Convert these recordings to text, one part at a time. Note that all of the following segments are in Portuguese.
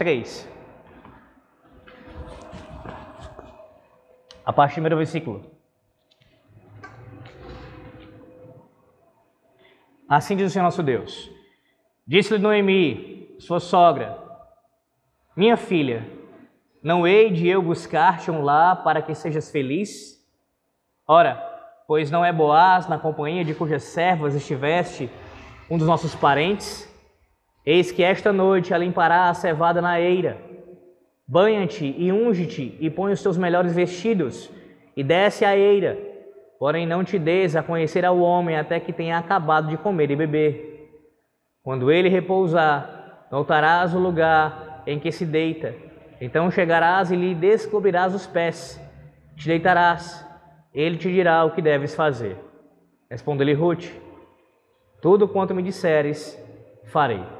3. A partir do primeiro versículo. Assim diz o Senhor nosso Deus. Disse-lhe Noemi, sua sogra, minha filha, não hei de eu buscar-te um lar para que sejas feliz? Ora, pois não é Boaz na companhia de cujas servas estiveste um dos nossos parentes? Eis que esta noite limpará a cevada na eira. Banha-te e unge-te e põe os teus melhores vestidos e desce a eira. Porém não te des a conhecer ao homem até que tenha acabado de comer e beber. Quando ele repousar, voltarás ao lugar em que se deita. Então chegarás e lhe descobrirás os pés. Te deitarás. Ele te dirá o que deves fazer. Respondeu-lhe Ruth: Tudo quanto me disseres, farei.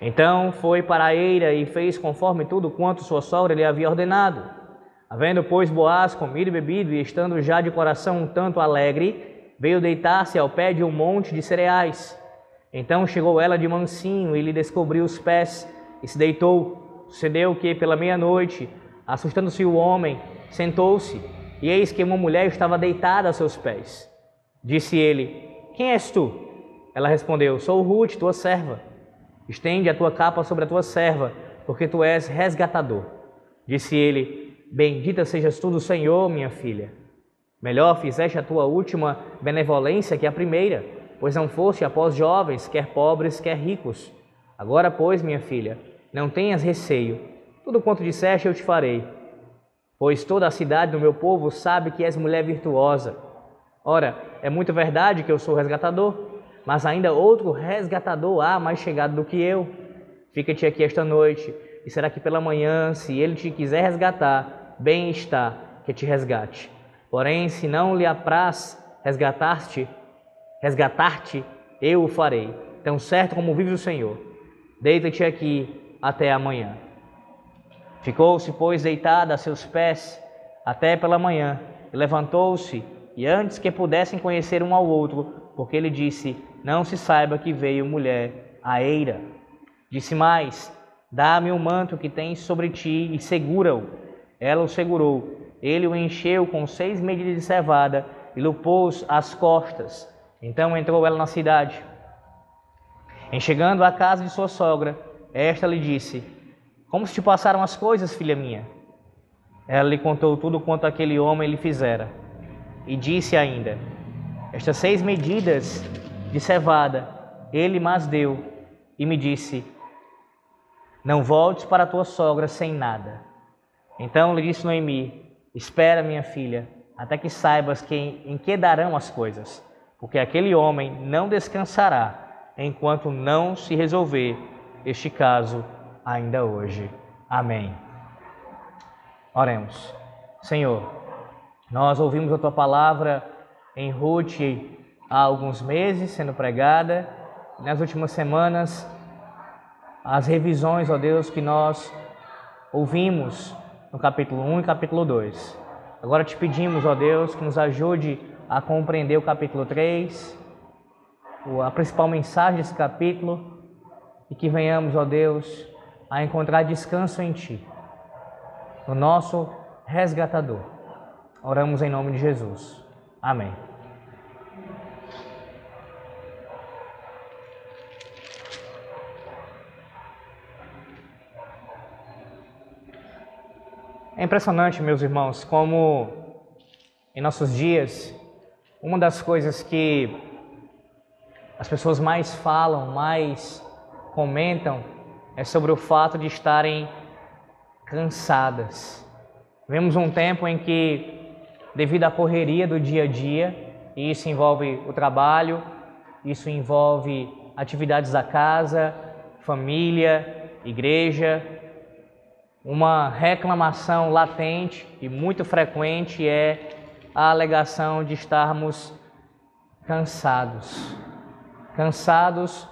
Então foi para a eira e fez conforme tudo quanto sua sogra lhe havia ordenado. Havendo, pois, Boaz comido e bebido, e estando já de coração um tanto alegre, veio deitar-se ao pé de um monte de cereais. Então chegou ela de mansinho e lhe descobriu os pés, e se deitou. Sucedeu que, pela meia-noite, assustando-se o homem, sentou-se, e eis que uma mulher estava deitada a seus pés. Disse ele: Quem és tu? Ela respondeu: Sou Ruth, tua serva. Estende a tua capa sobre a tua serva, porque tu és resgatador. Disse ele: Bendita sejas tu do Senhor, minha filha. Melhor fizeste a tua última benevolência que a primeira, pois não foste após jovens, quer pobres, quer ricos. Agora, pois, minha filha, não tenhas receio. Tudo quanto disseste eu te farei. Pois toda a cidade do meu povo sabe que és mulher virtuosa. Ora, é muito verdade que eu sou resgatador mas ainda outro resgatador há mais chegado do que eu. Fica-te aqui esta noite, e será que pela manhã, se ele te quiser resgatar, bem está que te resgate. Porém, se não lhe apraz resgatar-te, resgatar-te, eu o farei. Tão certo como vive o Senhor. Deita-te aqui até amanhã. Ficou-se, pois, deitada a seus pés até pela manhã, e levantou-se, e antes que pudessem conhecer um ao outro, porque ele disse: não se saiba que veio mulher a eira. Disse mais: Dá-me o manto que tens sobre ti e segura-o. Ela o segurou. Ele o encheu com seis medidas de cevada e lhe pôs às costas. Então entrou ela na cidade. Em chegando à casa de sua sogra, esta lhe disse: Como se te passaram as coisas, filha minha? Ela lhe contou tudo quanto aquele homem lhe fizera. E disse ainda: Estas seis medidas de cevada, ele mas deu e me disse: Não voltes para tua sogra sem nada. Então lhe disse Noemi: Espera, minha filha, até que saibas que, em que darão as coisas, porque aquele homem não descansará enquanto não se resolver este caso ainda hoje. Amém. Oremos. Senhor, nós ouvimos a tua palavra em Ruth há alguns meses sendo pregada. Nas últimas semanas, as revisões, ó Deus, que nós ouvimos no capítulo 1 e capítulo 2. Agora te pedimos, ó Deus, que nos ajude a compreender o capítulo 3, a principal mensagem desse capítulo, e que venhamos, ó Deus, a encontrar descanso em Ti, no nosso resgatador. Oramos em nome de Jesus. Amém. É impressionante, meus irmãos, como em nossos dias, uma das coisas que as pessoas mais falam, mais comentam, é sobre o fato de estarem cansadas. Vemos um tempo em que, devido à correria do dia a dia, e isso envolve o trabalho, isso envolve atividades da casa, família, igreja, uma reclamação latente e muito frequente é a alegação de estarmos cansados. Cansados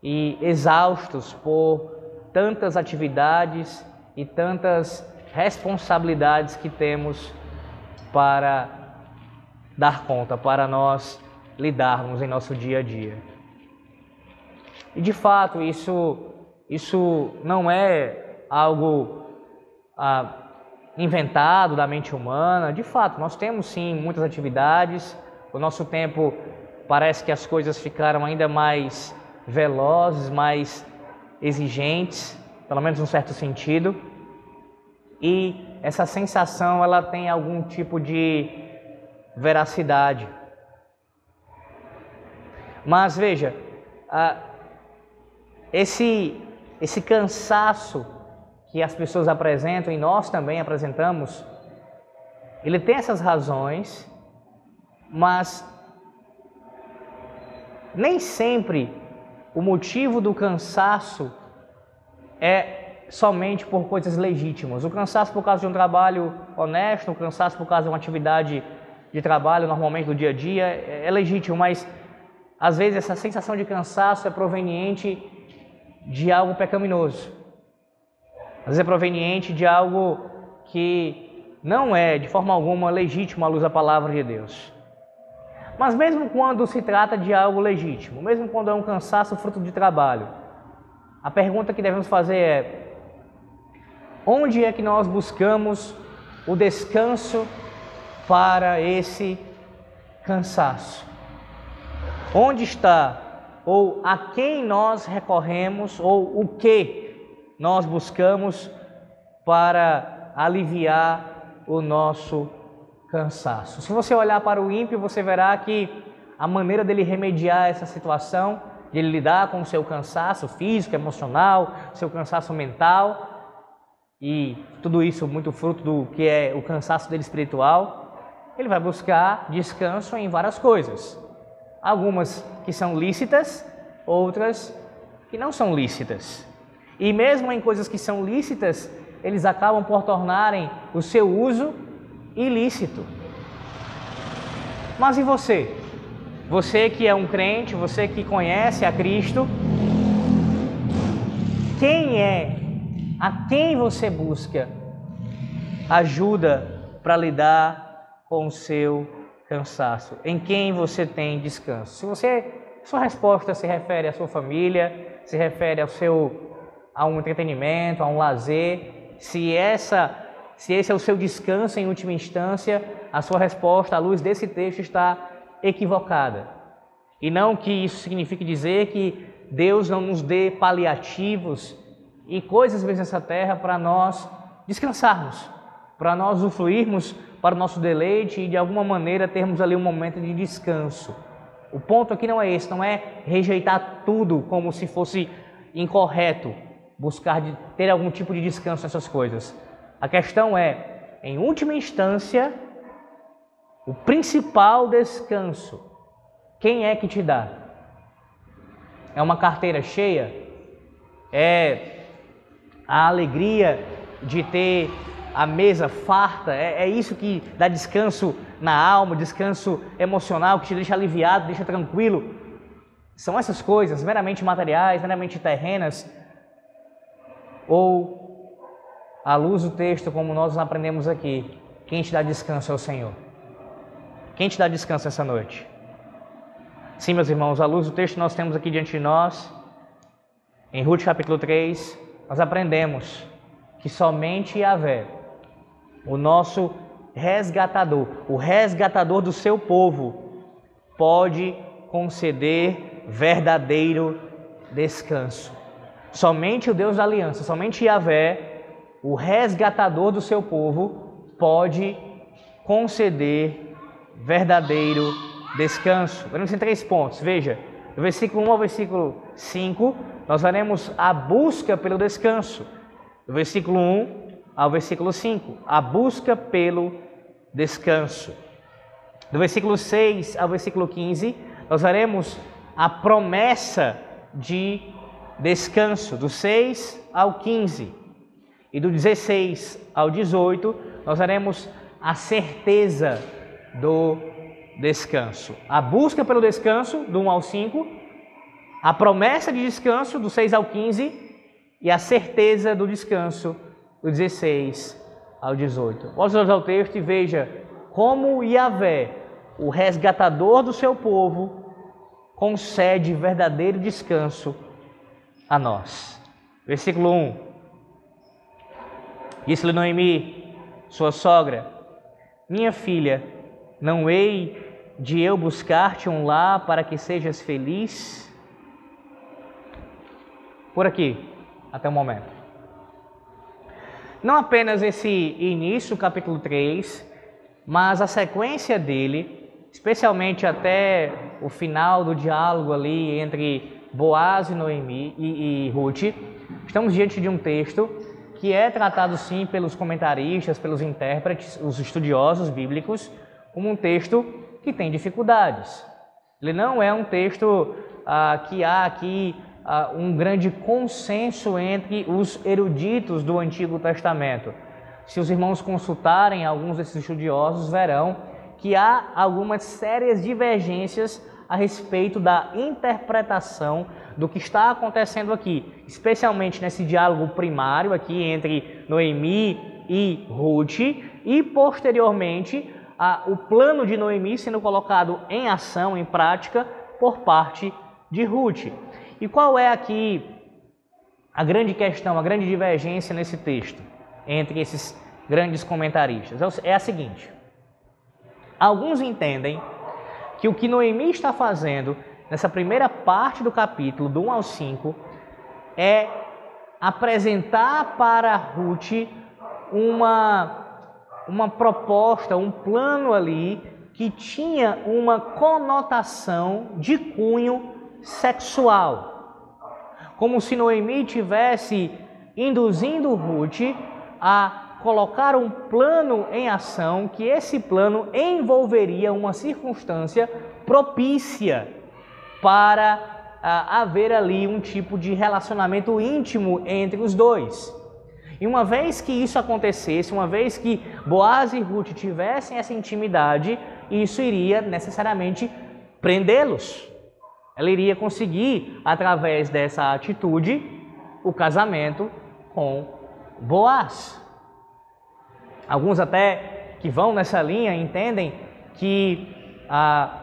e exaustos por tantas atividades e tantas responsabilidades que temos para dar conta, para nós lidarmos em nosso dia a dia. E de fato, isso isso não é algo ah, inventado da mente humana. De fato, nós temos sim muitas atividades. O nosso tempo parece que as coisas ficaram ainda mais velozes, mais exigentes, pelo menos num certo sentido. E essa sensação ela tem algum tipo de veracidade. Mas veja, esse, esse cansaço que as pessoas apresentam e nós também apresentamos, ele tem essas razões, mas nem sempre o motivo do cansaço é somente por coisas legítimas. O cansaço por causa de um trabalho honesto, o cansaço por causa de uma atividade de trabalho normalmente do dia a dia é legítimo, mas às vezes essa sensação de cansaço é proveniente de algo pecaminoso. Às vezes é proveniente de algo que não é de forma alguma legítimo à luz da palavra de Deus. Mas mesmo quando se trata de algo legítimo, mesmo quando é um cansaço fruto de trabalho, a pergunta que devemos fazer é: onde é que nós buscamos o descanso para esse cansaço? Onde está ou a quem nós recorremos ou o que nós buscamos para aliviar o nosso cansaço. Se você olhar para o ímpio, você verá que a maneira dele remediar essa situação, de ele lidar com o seu cansaço físico, emocional, seu cansaço mental, e tudo isso muito fruto do que é o cansaço dele espiritual, ele vai buscar descanso em várias coisas. Algumas que são lícitas, outras que não são lícitas. E mesmo em coisas que são lícitas, eles acabam por tornarem o seu uso ilícito. Mas e você? Você que é um crente, você que conhece a Cristo, quem é, a quem você busca ajuda para lidar com o seu cansaço? Em quem você tem descanso? Se você, sua resposta se refere à sua família, se refere ao seu a um entretenimento, a um lazer, se essa se esse é o seu descanso em última instância, a sua resposta à luz desse texto está equivocada. E não que isso signifique dizer que Deus não nos dê paliativos e coisas vezes nessa terra para nós descansarmos, para nós usufruirmos para o nosso deleite e de alguma maneira termos ali um momento de descanso. O ponto aqui não é esse, não é rejeitar tudo como se fosse incorreto, buscar de ter algum tipo de descanso nessas coisas. A questão é, em última instância, o principal descanso, quem é que te dá? É uma carteira cheia? É a alegria de ter a mesa farta? É, é isso que dá descanso na alma, descanso emocional, que te deixa aliviado, deixa tranquilo? São essas coisas meramente materiais, meramente terrenas? Ou à luz do texto, como nós aprendemos aqui, quem te dá descanso é o Senhor. Quem te dá descanso essa noite? Sim, meus irmãos, à luz do texto que nós temos aqui diante de nós, em Ruth capítulo 3, nós aprendemos que somente Yahvé, o nosso resgatador, o resgatador do seu povo, pode conceder verdadeiro descanso. Somente o Deus da aliança, somente Yahvé o resgatador do seu povo pode conceder verdadeiro descanso. Veremos em três pontos. Veja, do versículo 1 ao versículo 5, nós veremos a busca pelo descanso. Do versículo 1 ao versículo 5, a busca pelo descanso. Do versículo 6 ao versículo 15, nós veremos a promessa de descanso. Do 6 ao 15, e do 16 ao 18, nós veremos a certeza do descanso. A busca pelo descanso, do 1 ao 5, a promessa de descanso, do 6 ao 15, e a certeza do descanso, do 16 ao 18. Volte ao texto e veja como Yahvé, o resgatador do seu povo, concede verdadeiro descanso a nós. Versículo 1. Disse-lhe Noemi, sua sogra: Minha filha, não hei de eu buscar-te um lar para que sejas feliz? Por aqui, até o momento. Não apenas esse início, capítulo 3, mas a sequência dele, especialmente até o final do diálogo ali entre Boaz e Noemi e, e Ruth, estamos diante de um texto que é tratado sim pelos comentaristas, pelos intérpretes, os estudiosos bíblicos, como um texto que tem dificuldades. Ele não é um texto ah, que há aqui uh, um grande consenso entre os eruditos do Antigo Testamento. Se os irmãos consultarem alguns desses estudiosos, verão que há algumas sérias divergências a respeito da interpretação do que está acontecendo aqui, especialmente nesse diálogo primário aqui entre Noemi e Ruth e posteriormente a, o plano de Noemi sendo colocado em ação, em prática por parte de Ruth. E qual é aqui a grande questão, a grande divergência nesse texto entre esses grandes comentaristas? É a seguinte: alguns entendem que o que Noemi está fazendo nessa primeira parte do capítulo, do 1 ao 5, é apresentar para Ruth uma, uma proposta, um plano ali que tinha uma conotação de cunho sexual. Como se Noemi tivesse induzindo Ruth a colocar um plano em ação, que esse plano envolveria uma circunstância propícia para ah, haver ali um tipo de relacionamento íntimo entre os dois. E uma vez que isso acontecesse, uma vez que Boaz e Ruth tivessem essa intimidade, isso iria necessariamente prendê-los. Ela iria conseguir, através dessa atitude, o casamento com Boaz. Alguns até que vão nessa linha entendem que a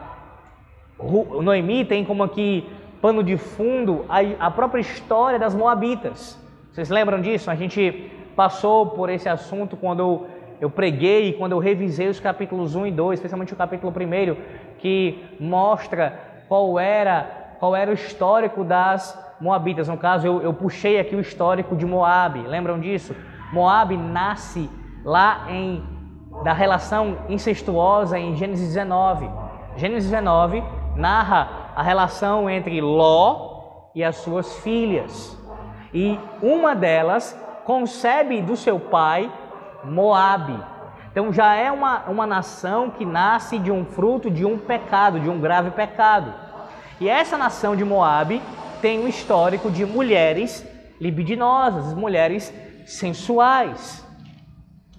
Noemi tem como aqui pano de fundo a, própria história das Moabitas. Vocês lembram disso? A gente passou por esse assunto quando eu preguei, quando eu revisei os capítulos 1 e 2, especialmente o capítulo 1, que mostra qual era, qual era o histórico das Moabitas. No caso, eu, eu puxei aqui o histórico de Moabe. Lembram disso? Moabe nasce lá em da relação incestuosa em Gênesis 19. Gênesis 19 narra a relação entre Ló e as suas filhas. E uma delas concebe do seu pai Moabe. Então já é uma, uma nação que nasce de um fruto de um pecado, de um grave pecado. E essa nação de Moabe tem um histórico de mulheres libidinosas, mulheres sensuais.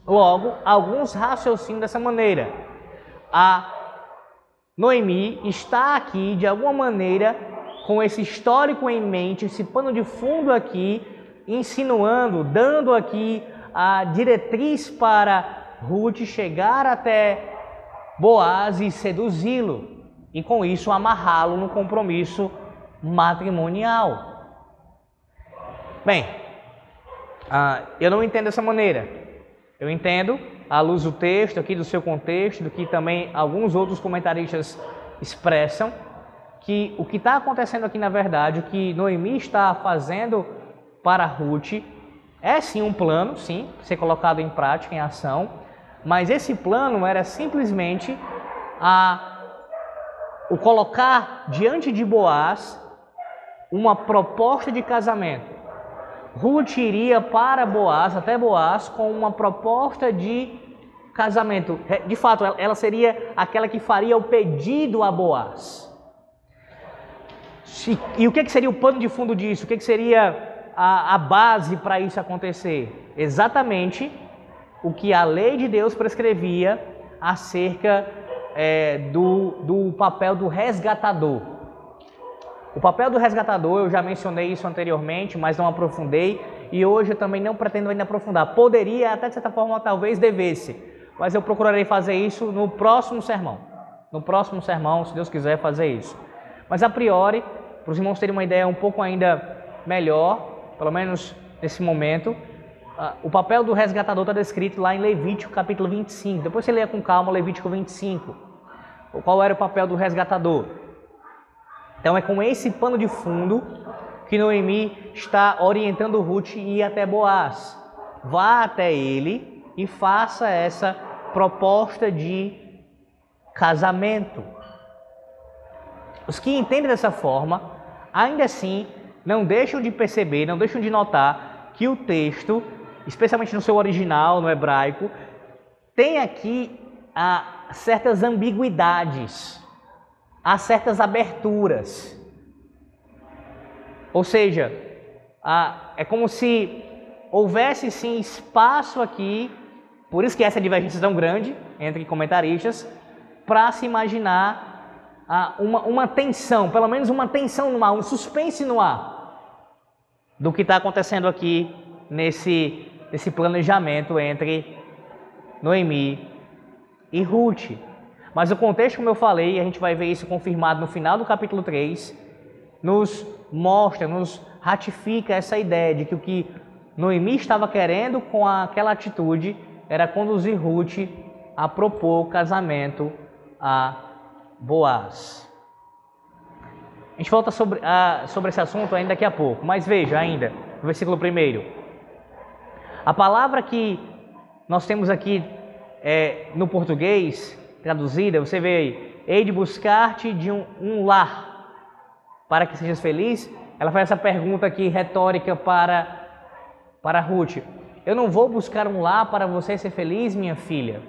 Logo, alguns raciocinam dessa maneira. A Noemi está aqui de alguma maneira com esse histórico em mente, esse pano de fundo aqui, insinuando, dando aqui a diretriz para Ruth chegar até Boaz e seduzi-lo, e com isso amarrá-lo no compromisso matrimonial. Bem, ah, eu não entendo dessa maneira. Eu entendo, à luz do texto, aqui do seu contexto, do que também alguns outros comentaristas expressam, que o que está acontecendo aqui na verdade, o que Noemi está fazendo para Ruth, é sim um plano, sim, ser colocado em prática, em ação, mas esse plano era simplesmente a o colocar diante de Boaz uma proposta de casamento. Ruth iria para Boaz, até Boaz, com uma proposta de casamento. De fato, ela seria aquela que faria o pedido a Boaz. E o que seria o pano de fundo disso? O que seria a, a base para isso acontecer? Exatamente o que a lei de Deus prescrevia acerca é, do, do papel do resgatador. O papel do resgatador, eu já mencionei isso anteriormente, mas não aprofundei, e hoje eu também não pretendo ainda aprofundar. Poderia, até de certa forma, talvez devesse, mas eu procurarei fazer isso no próximo sermão. No próximo sermão, se Deus quiser fazer isso. Mas a priori, para os irmãos terem uma ideia um pouco ainda melhor, pelo menos nesse momento, o papel do resgatador está descrito lá em Levítico capítulo 25. Depois você leia com calma Levítico 25. Qual era o papel do resgatador? Então é com esse pano de fundo que Noemi está orientando Ruth a ir até Boaz. Vá até ele e faça essa proposta de casamento. Os que entendem dessa forma, ainda assim, não deixam de perceber, não deixam de notar que o texto especialmente no seu original, no hebraico, tem aqui ah, certas ambiguidades, há certas aberturas. Ou seja, ah, é como se houvesse sim espaço aqui, por isso que essa divergência é tão grande entre comentaristas, para se imaginar uma, uma tensão, pelo menos uma tensão no ar, um suspense no ar do que está acontecendo aqui nesse desse planejamento entre Noemi e Ruth. Mas o contexto, como eu falei, a gente vai ver isso confirmado no final do capítulo 3, nos mostra, nos ratifica essa ideia de que o que Noemi estava querendo com aquela atitude era conduzir Ruth a propor o casamento a Boaz. A gente volta sobre, a, sobre esse assunto ainda daqui a pouco, mas veja ainda, no versículo 1. A palavra que nós temos aqui é, no português, traduzida, você vê aí, hei de buscar-te de um, um lar para que sejas feliz. Ela faz essa pergunta aqui retórica para, para Ruth. Eu não vou buscar um lar para você ser feliz, minha filha.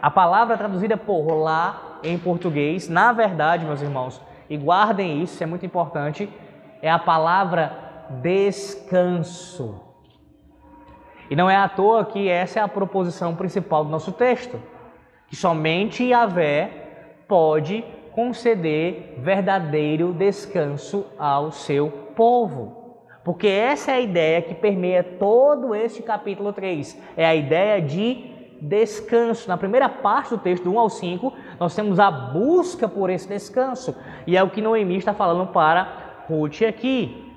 A palavra traduzida por lá em português, na verdade, meus irmãos, e guardem isso, é muito importante, é a palavra descanso. E não é à toa que essa é a proposição principal do nosso texto, que somente Yahvé pode conceder verdadeiro descanso ao seu povo. Porque essa é a ideia que permeia todo este capítulo 3. É a ideia de descanso. Na primeira parte do texto, do 1 ao 5, nós temos a busca por esse descanso. E é o que Noemi está falando para Ruth aqui.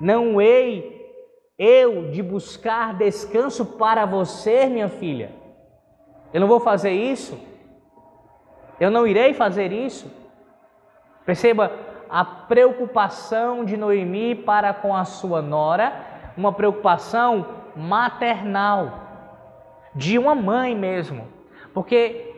Não hei eu de buscar descanso para você, minha filha. Eu não vou fazer isso. Eu não irei fazer isso. Perceba a preocupação de Noemi para com a sua nora, uma preocupação maternal, de uma mãe mesmo. Porque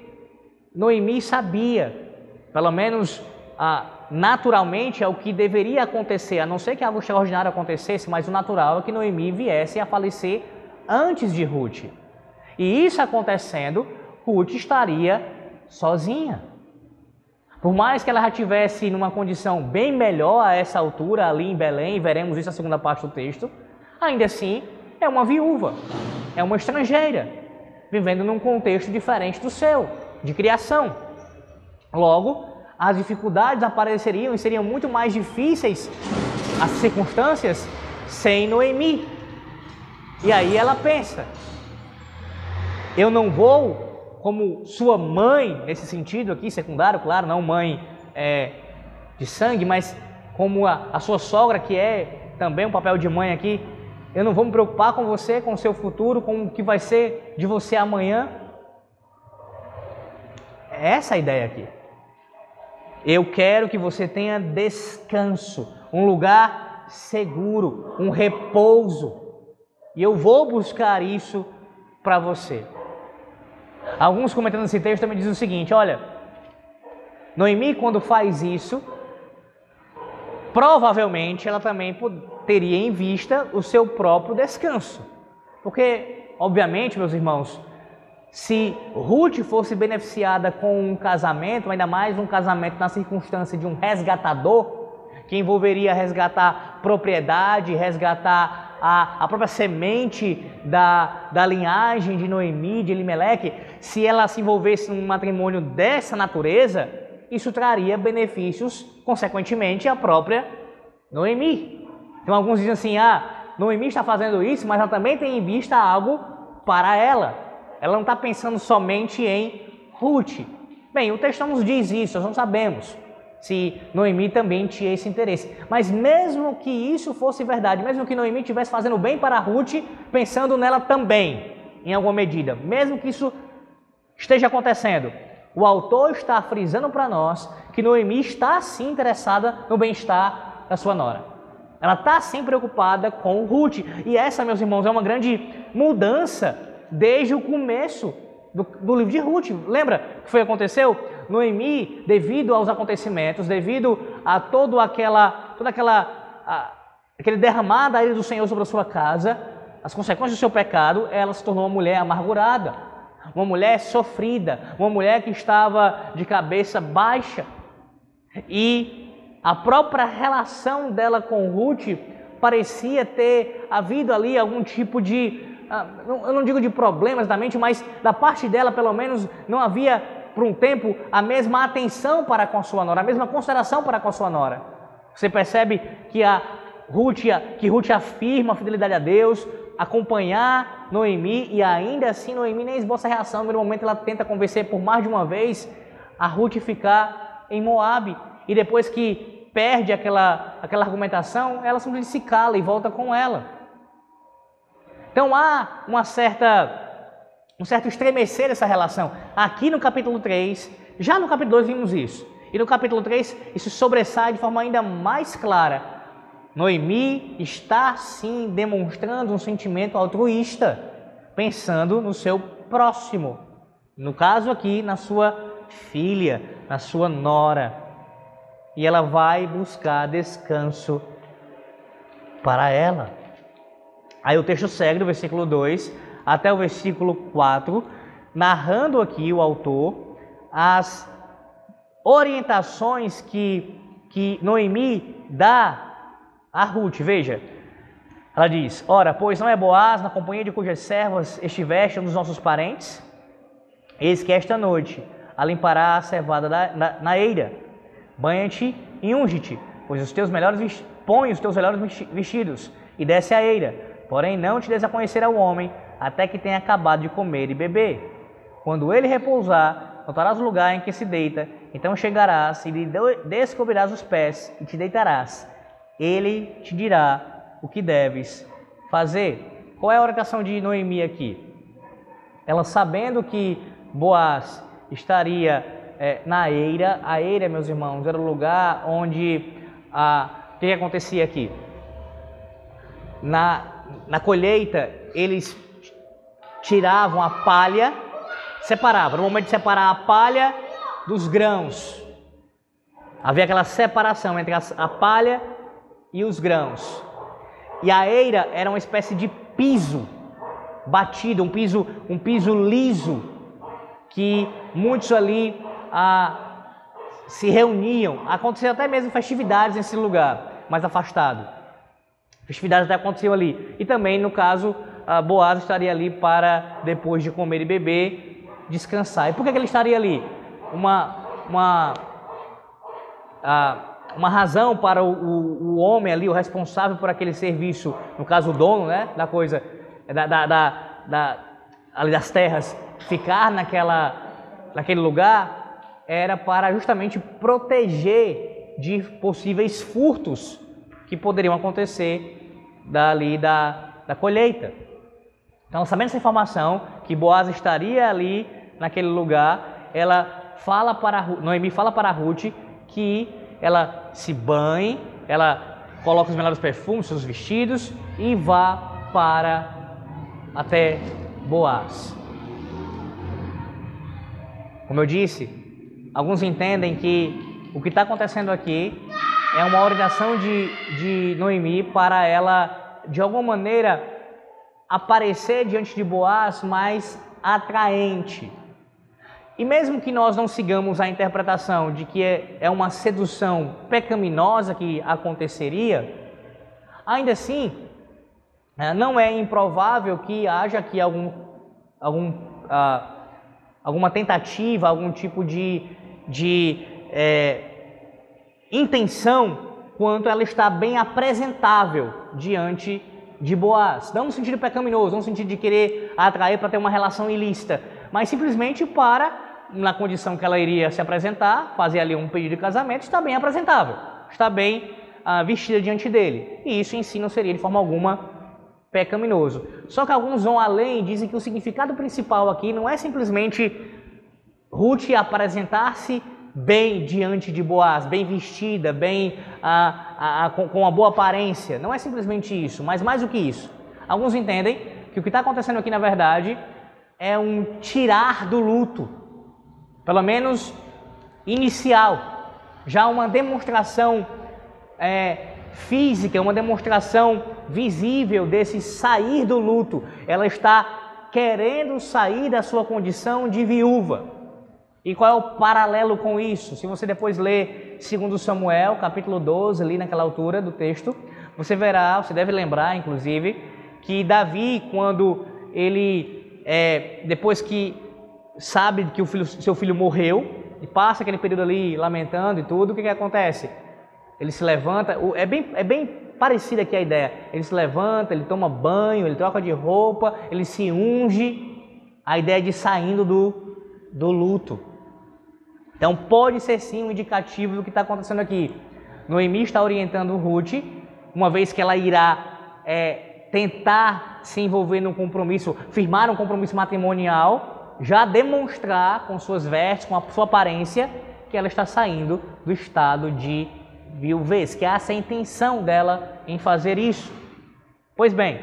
Noemi sabia, pelo menos a naturalmente é o que deveria acontecer, a não ser que algo extraordinário acontecesse, mas o natural é que Noemi viesse a falecer antes de Ruth. E isso acontecendo, Ruth estaria sozinha. Por mais que ela já tivesse numa condição bem melhor a essa altura ali em Belém, veremos isso na segunda parte do texto, ainda assim é uma viúva, é uma estrangeira, vivendo num contexto diferente do seu, de criação. Logo, as dificuldades apareceriam e seriam muito mais difíceis as circunstâncias sem Noemi. E aí ela pensa: eu não vou, como sua mãe, nesse sentido aqui, secundário, claro, não mãe é, de sangue, mas como a, a sua sogra, que é também um papel de mãe aqui, eu não vou me preocupar com você, com o seu futuro, com o que vai ser de você amanhã. É essa a ideia aqui. Eu quero que você tenha descanso, um lugar seguro, um repouso. E eu vou buscar isso para você. Alguns comentando esse texto também dizem o seguinte: olha, Noemi, quando faz isso, provavelmente ela também teria em vista o seu próprio descanso. Porque, obviamente, meus irmãos, se Ruth fosse beneficiada com um casamento, ainda mais um casamento na circunstância de um resgatador, que envolveria resgatar propriedade, resgatar a, a própria semente da, da linhagem de Noemi, de Elimelec, se ela se envolvesse num matrimônio dessa natureza, isso traria benefícios, consequentemente, à própria Noemi. Então alguns dizem assim: ah, Noemi está fazendo isso, mas ela também tem em vista algo para ela. Ela não está pensando somente em Ruth. Bem, o texto nos diz isso, nós não sabemos se Noemi também tinha esse interesse. Mas mesmo que isso fosse verdade, mesmo que Noemi estivesse fazendo bem para Ruth, pensando nela também, em alguma medida, mesmo que isso esteja acontecendo, o autor está frisando para nós que Noemi está sim interessada no bem-estar da sua nora. Ela está sim preocupada com Ruth. E essa, meus irmãos, é uma grande mudança desde o começo do, do livro de Ruth. Lembra o que foi aconteceu? Noemi, devido aos acontecimentos, devido a todo aquela, toda aquela, a, aquele derramar da ira do Senhor sobre a sua casa, as consequências do seu pecado, ela se tornou uma mulher amargurada, uma mulher sofrida, uma mulher que estava de cabeça baixa. E a própria relação dela com Ruth parecia ter havido ali algum tipo de, ah, eu não digo de problemas da mente, mas da parte dela, pelo menos, não havia por um tempo a mesma atenção para com a sua nora, a mesma consideração para com a sua nora. Você percebe que a Ruth, que Ruth afirma a fidelidade a Deus, acompanhar Noemi e ainda assim Noemi nem esboça reação. No momento ela tenta convencer por mais de uma vez a Ruth ficar em Moabe e depois que perde aquela, aquela argumentação, ela simplesmente se cala e volta com ela. Então há uma certa um certo estremecer dessa relação. Aqui no capítulo 3, já no capítulo 2 vimos isso. E no capítulo 3, isso sobressai de forma ainda mais clara. Noemi está sim demonstrando um sentimento altruísta, pensando no seu próximo. No caso aqui, na sua filha, na sua nora. E ela vai buscar descanso para ela. Aí o texto segue do versículo 2 até o versículo 4, narrando aqui o autor as orientações que, que Noemi dá a Ruth. Veja, ela diz: Ora, pois não é Boaz, na companhia de cujas servas estiveste um dos nossos parentes? Eis que esta noite a limpará a cevada da, na, na eira. Banha-te e unge-te, pois os teus melhores põe os teus melhores vestidos e desce a eira. Porém, não te des a conhecer ao homem, até que tenha acabado de comer e beber. Quando ele repousar, notarás o lugar em que se deita, então chegarás e lhe descobrirás os pés e te deitarás. Ele te dirá o que deves fazer. Qual é a orientação de Noemi aqui? Ela sabendo que Boaz estaria é, na eira, a eira, meus irmãos, era o lugar onde a, o que acontecia aqui? Na, na colheita, eles tiravam a palha, separavam. No momento de separar a palha dos grãos, havia aquela separação entre a palha e os grãos. E a eira era uma espécie de piso batido, um piso, um piso liso, que muitos ali ah, se reuniam. Aconteciam até mesmo festividades nesse lugar, mais afastado. Festividades até aconteciam ali. E também, no caso, Boaz estaria ali para, depois de comer e beber, descansar. E por que, ele estaria ali? Uma, uma, uma razão para o, o, o, homem ali, o responsável por aquele serviço, no caso o dono né, da coisa, da, da, da, ali das terras, ficar naquela, naquele lugar, era para justamente proteger de possíveis furtos que poderiam acontecer dali da, da colheita. Então, sabendo essa informação, que Boaz estaria ali naquele lugar, ela fala para Noemi fala para Ruth que ela se banhe, ela coloca os melhores perfumes, seus vestidos e vá para até Boaz. Como eu disse, alguns entendem que o que está acontecendo aqui é uma orientação de, de Noemi para ela, de alguma maneira, aparecer diante de Boaz mais atraente. E mesmo que nós não sigamos a interpretação de que é, é uma sedução pecaminosa que aconteceria, ainda assim, é, não é improvável que haja aqui algum, algum, ah, alguma tentativa, algum tipo de, de é, intenção quanto ela está bem apresentável diante de Boaz, não no sentido pecaminoso, não no sentido de querer atrair para ter uma relação ilícita, mas simplesmente para na condição que ela iria se apresentar, fazer ali um pedido de casamento, está bem apresentável, está bem ah, vestida diante dele. E isso em si não seria de forma alguma pecaminoso. Só que alguns vão além e dizem que o significado principal aqui não é simplesmente Ruth apresentar-se bem diante de Boaz, bem vestida, bem ah, ah, com, com uma boa aparência. Não é simplesmente isso, mas mais do que isso. Alguns entendem que o que está acontecendo aqui, na verdade, é um tirar do luto, pelo menos inicial, já uma demonstração é, física, uma demonstração visível desse sair do luto. Ela está querendo sair da sua condição de viúva. E qual é o paralelo com isso? Se você depois ler 2 Samuel, capítulo 12, ali naquela altura do texto, você verá, você deve lembrar, inclusive, que Davi, quando ele, é, depois que sabe que o filho, seu filho morreu, e passa aquele período ali lamentando e tudo, o que, que acontece? Ele se levanta, é bem, é bem parecida aqui a ideia. Ele se levanta, ele toma banho, ele troca de roupa, ele se unge. A ideia de saindo do, do luto. Então pode ser sim um indicativo do que está acontecendo aqui. Noemi está orientando Ruth, uma vez que ela irá é, tentar se envolver num compromisso, firmar um compromisso matrimonial, já demonstrar com suas vestes, com a sua aparência, que ela está saindo do estado de viuvez, que essa é a intenção dela em fazer isso. Pois bem,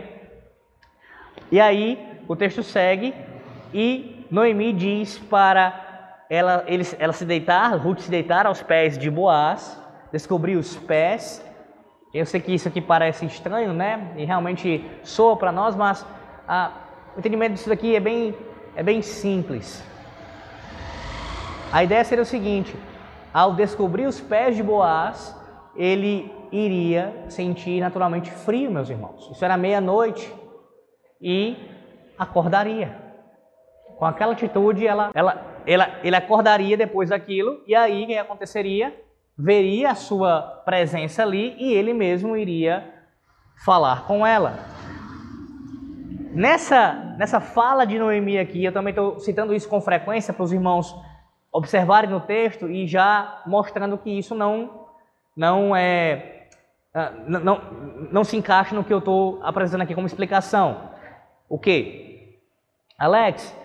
e aí o texto segue e Noemi diz para ela, ele, ela se deitar, Ruth se deitar aos pés de Boaz, descobrir os pés. Eu sei que isso aqui parece estranho, né? E realmente soa para nós, mas o entendimento disso daqui é bem, é bem simples. A ideia seria o seguinte: ao descobrir os pés de Boaz, ele iria sentir naturalmente frio, meus irmãos. Isso era meia-noite e acordaria. Com aquela atitude, ela, ela, ela, ele acordaria depois daquilo e aí o que aconteceria? Veria a sua presença ali e ele mesmo iria falar com ela. Nessa, nessa fala de Noemi aqui, eu também estou citando isso com frequência para os irmãos observarem no texto e já mostrando que isso não não é ah, não, não, não se encaixa no que eu estou apresentando aqui como explicação. O que? Alex,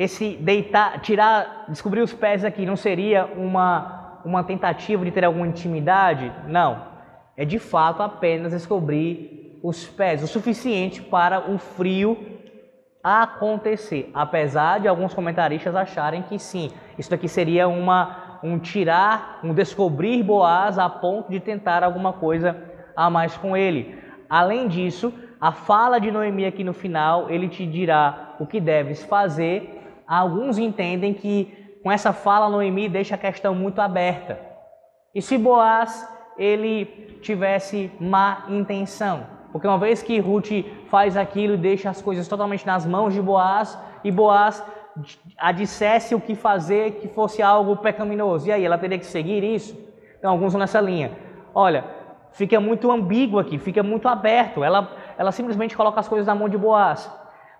esse deitar, tirar, descobrir os pés aqui não seria uma, uma tentativa de ter alguma intimidade? Não. É de fato apenas descobrir os pés, o suficiente para o frio acontecer. Apesar de alguns comentaristas acharem que sim, isso daqui seria uma um tirar, um descobrir Boaz a ponto de tentar alguma coisa a mais com ele. Além disso, a fala de Noemi aqui no final, ele te dirá o que deves fazer. Alguns entendem que com essa fala Noemi deixa a questão muito aberta. E se Boaz ele tivesse má intenção? Porque uma vez que Ruth faz aquilo e deixa as coisas totalmente nas mãos de Boaz, e Boaz a dissesse o que fazer que fosse algo pecaminoso. E aí, ela teria que seguir isso? Então, alguns vão nessa linha. Olha, fica muito ambíguo aqui, fica muito aberto. Ela, ela simplesmente coloca as coisas na mão de Boaz.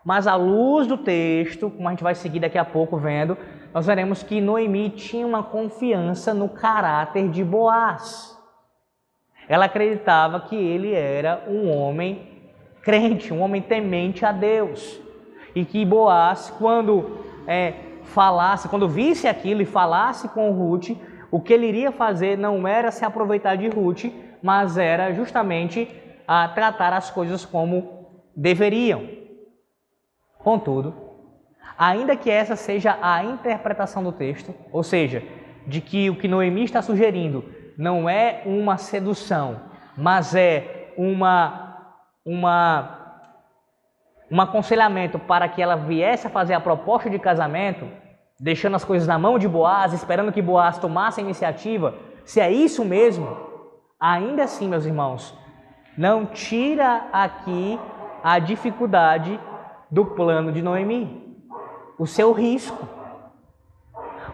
Mas à luz do texto, como a gente vai seguir daqui a pouco vendo, nós veremos que Noemi tinha uma confiança no caráter de Boaz. Ela acreditava que ele era um homem crente, um homem temente a Deus e que Boaz, quando é, falasse, quando visse aquilo e falasse com Ruth, o que ele iria fazer não era se aproveitar de Ruth, mas era justamente a tratar as coisas como deveriam. Contudo, ainda que essa seja a interpretação do texto, ou seja, de que o que Noemi está sugerindo não é uma sedução, mas é uma uma um aconselhamento para que ela viesse a fazer a proposta de casamento, deixando as coisas na mão de Boaz, esperando que Boaz tomasse a iniciativa, se é isso mesmo, ainda assim, meus irmãos, não tira aqui a dificuldade do plano de Noemi, o seu risco.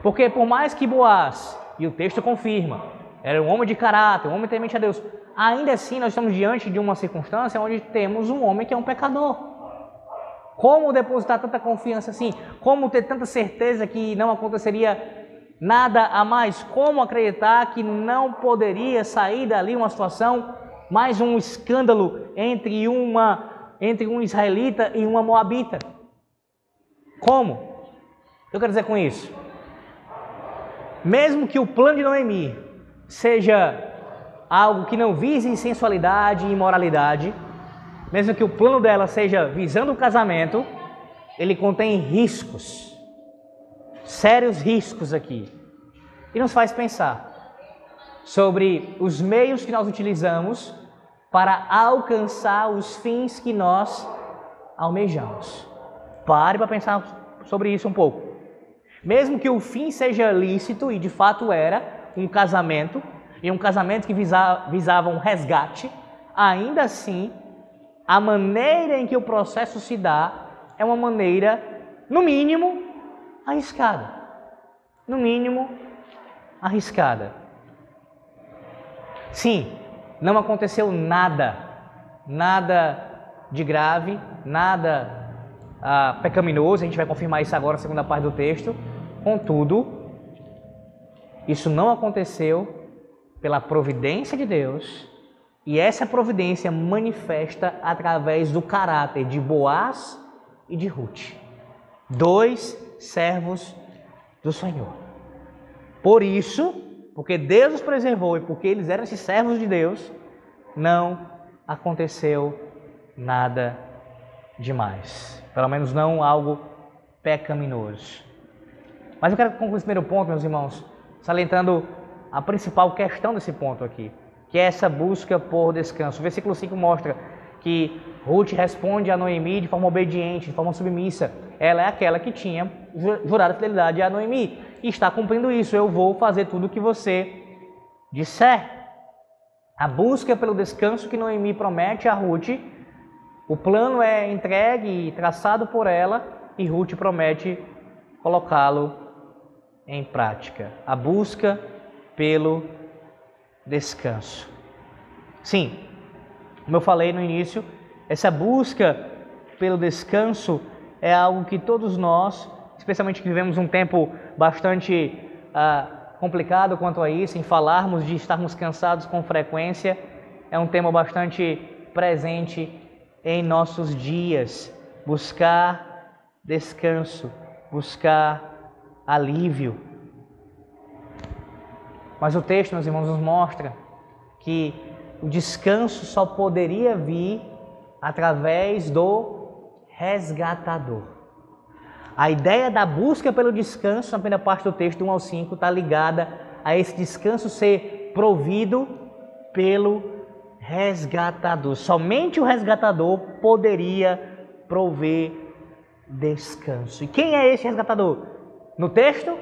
Porque por mais que Boaz, e o texto confirma, era um homem de caráter, um homem temente a Deus, ainda assim nós estamos diante de uma circunstância onde temos um homem que é um pecador. Como depositar tanta confiança assim? Como ter tanta certeza que não aconteceria nada a mais? Como acreditar que não poderia sair dali uma situação, mais um escândalo entre uma entre um israelita e uma moabita? Como? Eu quero dizer com isso? Mesmo que o plano de Noemi seja algo que não vise sensualidade e imoralidade, mesmo que o plano dela seja visando o casamento, ele contém riscos, sérios riscos aqui. E nos faz pensar sobre os meios que nós utilizamos para alcançar os fins que nós almejamos. Pare para pensar sobre isso um pouco. Mesmo que o fim seja lícito, e de fato era um casamento, e um casamento que visava, visava um resgate, ainda assim a maneira em que o processo se dá é uma maneira, no mínimo, arriscada. No mínimo, arriscada. Sim, não aconteceu nada, nada de grave, nada ah, pecaminoso, a gente vai confirmar isso agora na segunda parte do texto. Contudo, isso não aconteceu pela providência de Deus e essa providência manifesta através do caráter de Boaz e de Ruth, dois servos do Senhor. Por isso, porque Deus os preservou e porque eles eram esses servos de Deus, não aconteceu nada demais. Pelo menos não algo pecaminoso. Mas eu quero concluir esse primeiro ponto, meus irmãos, salientando a principal questão desse ponto aqui que é essa busca por descanso. O versículo 5 mostra que Ruth responde a Noemi de forma obediente, de forma submissa. Ela é aquela que tinha jurado fidelidade a Noemi está cumprindo isso. Eu vou fazer tudo o que você disser. A busca pelo descanso que Noemi promete a Ruth, o plano é entregue e traçado por ela e Ruth promete colocá-lo em prática. A busca pelo descanso. Sim, como eu falei no início, essa busca pelo descanso é algo que todos nós, especialmente que vivemos um tempo bastante ah, complicado quanto a isso, em falarmos de estarmos cansados com frequência, é um tema bastante presente em nossos dias. Buscar descanso, buscar alívio. Mas o texto, meus irmãos, nos mostra que o descanso só poderia vir através do resgatador. A ideia da busca pelo descanso, na primeira parte do texto, 1 ao 5, está ligada a esse descanso ser provido pelo resgatador. Somente o resgatador poderia prover descanso. E quem é esse resgatador? No texto,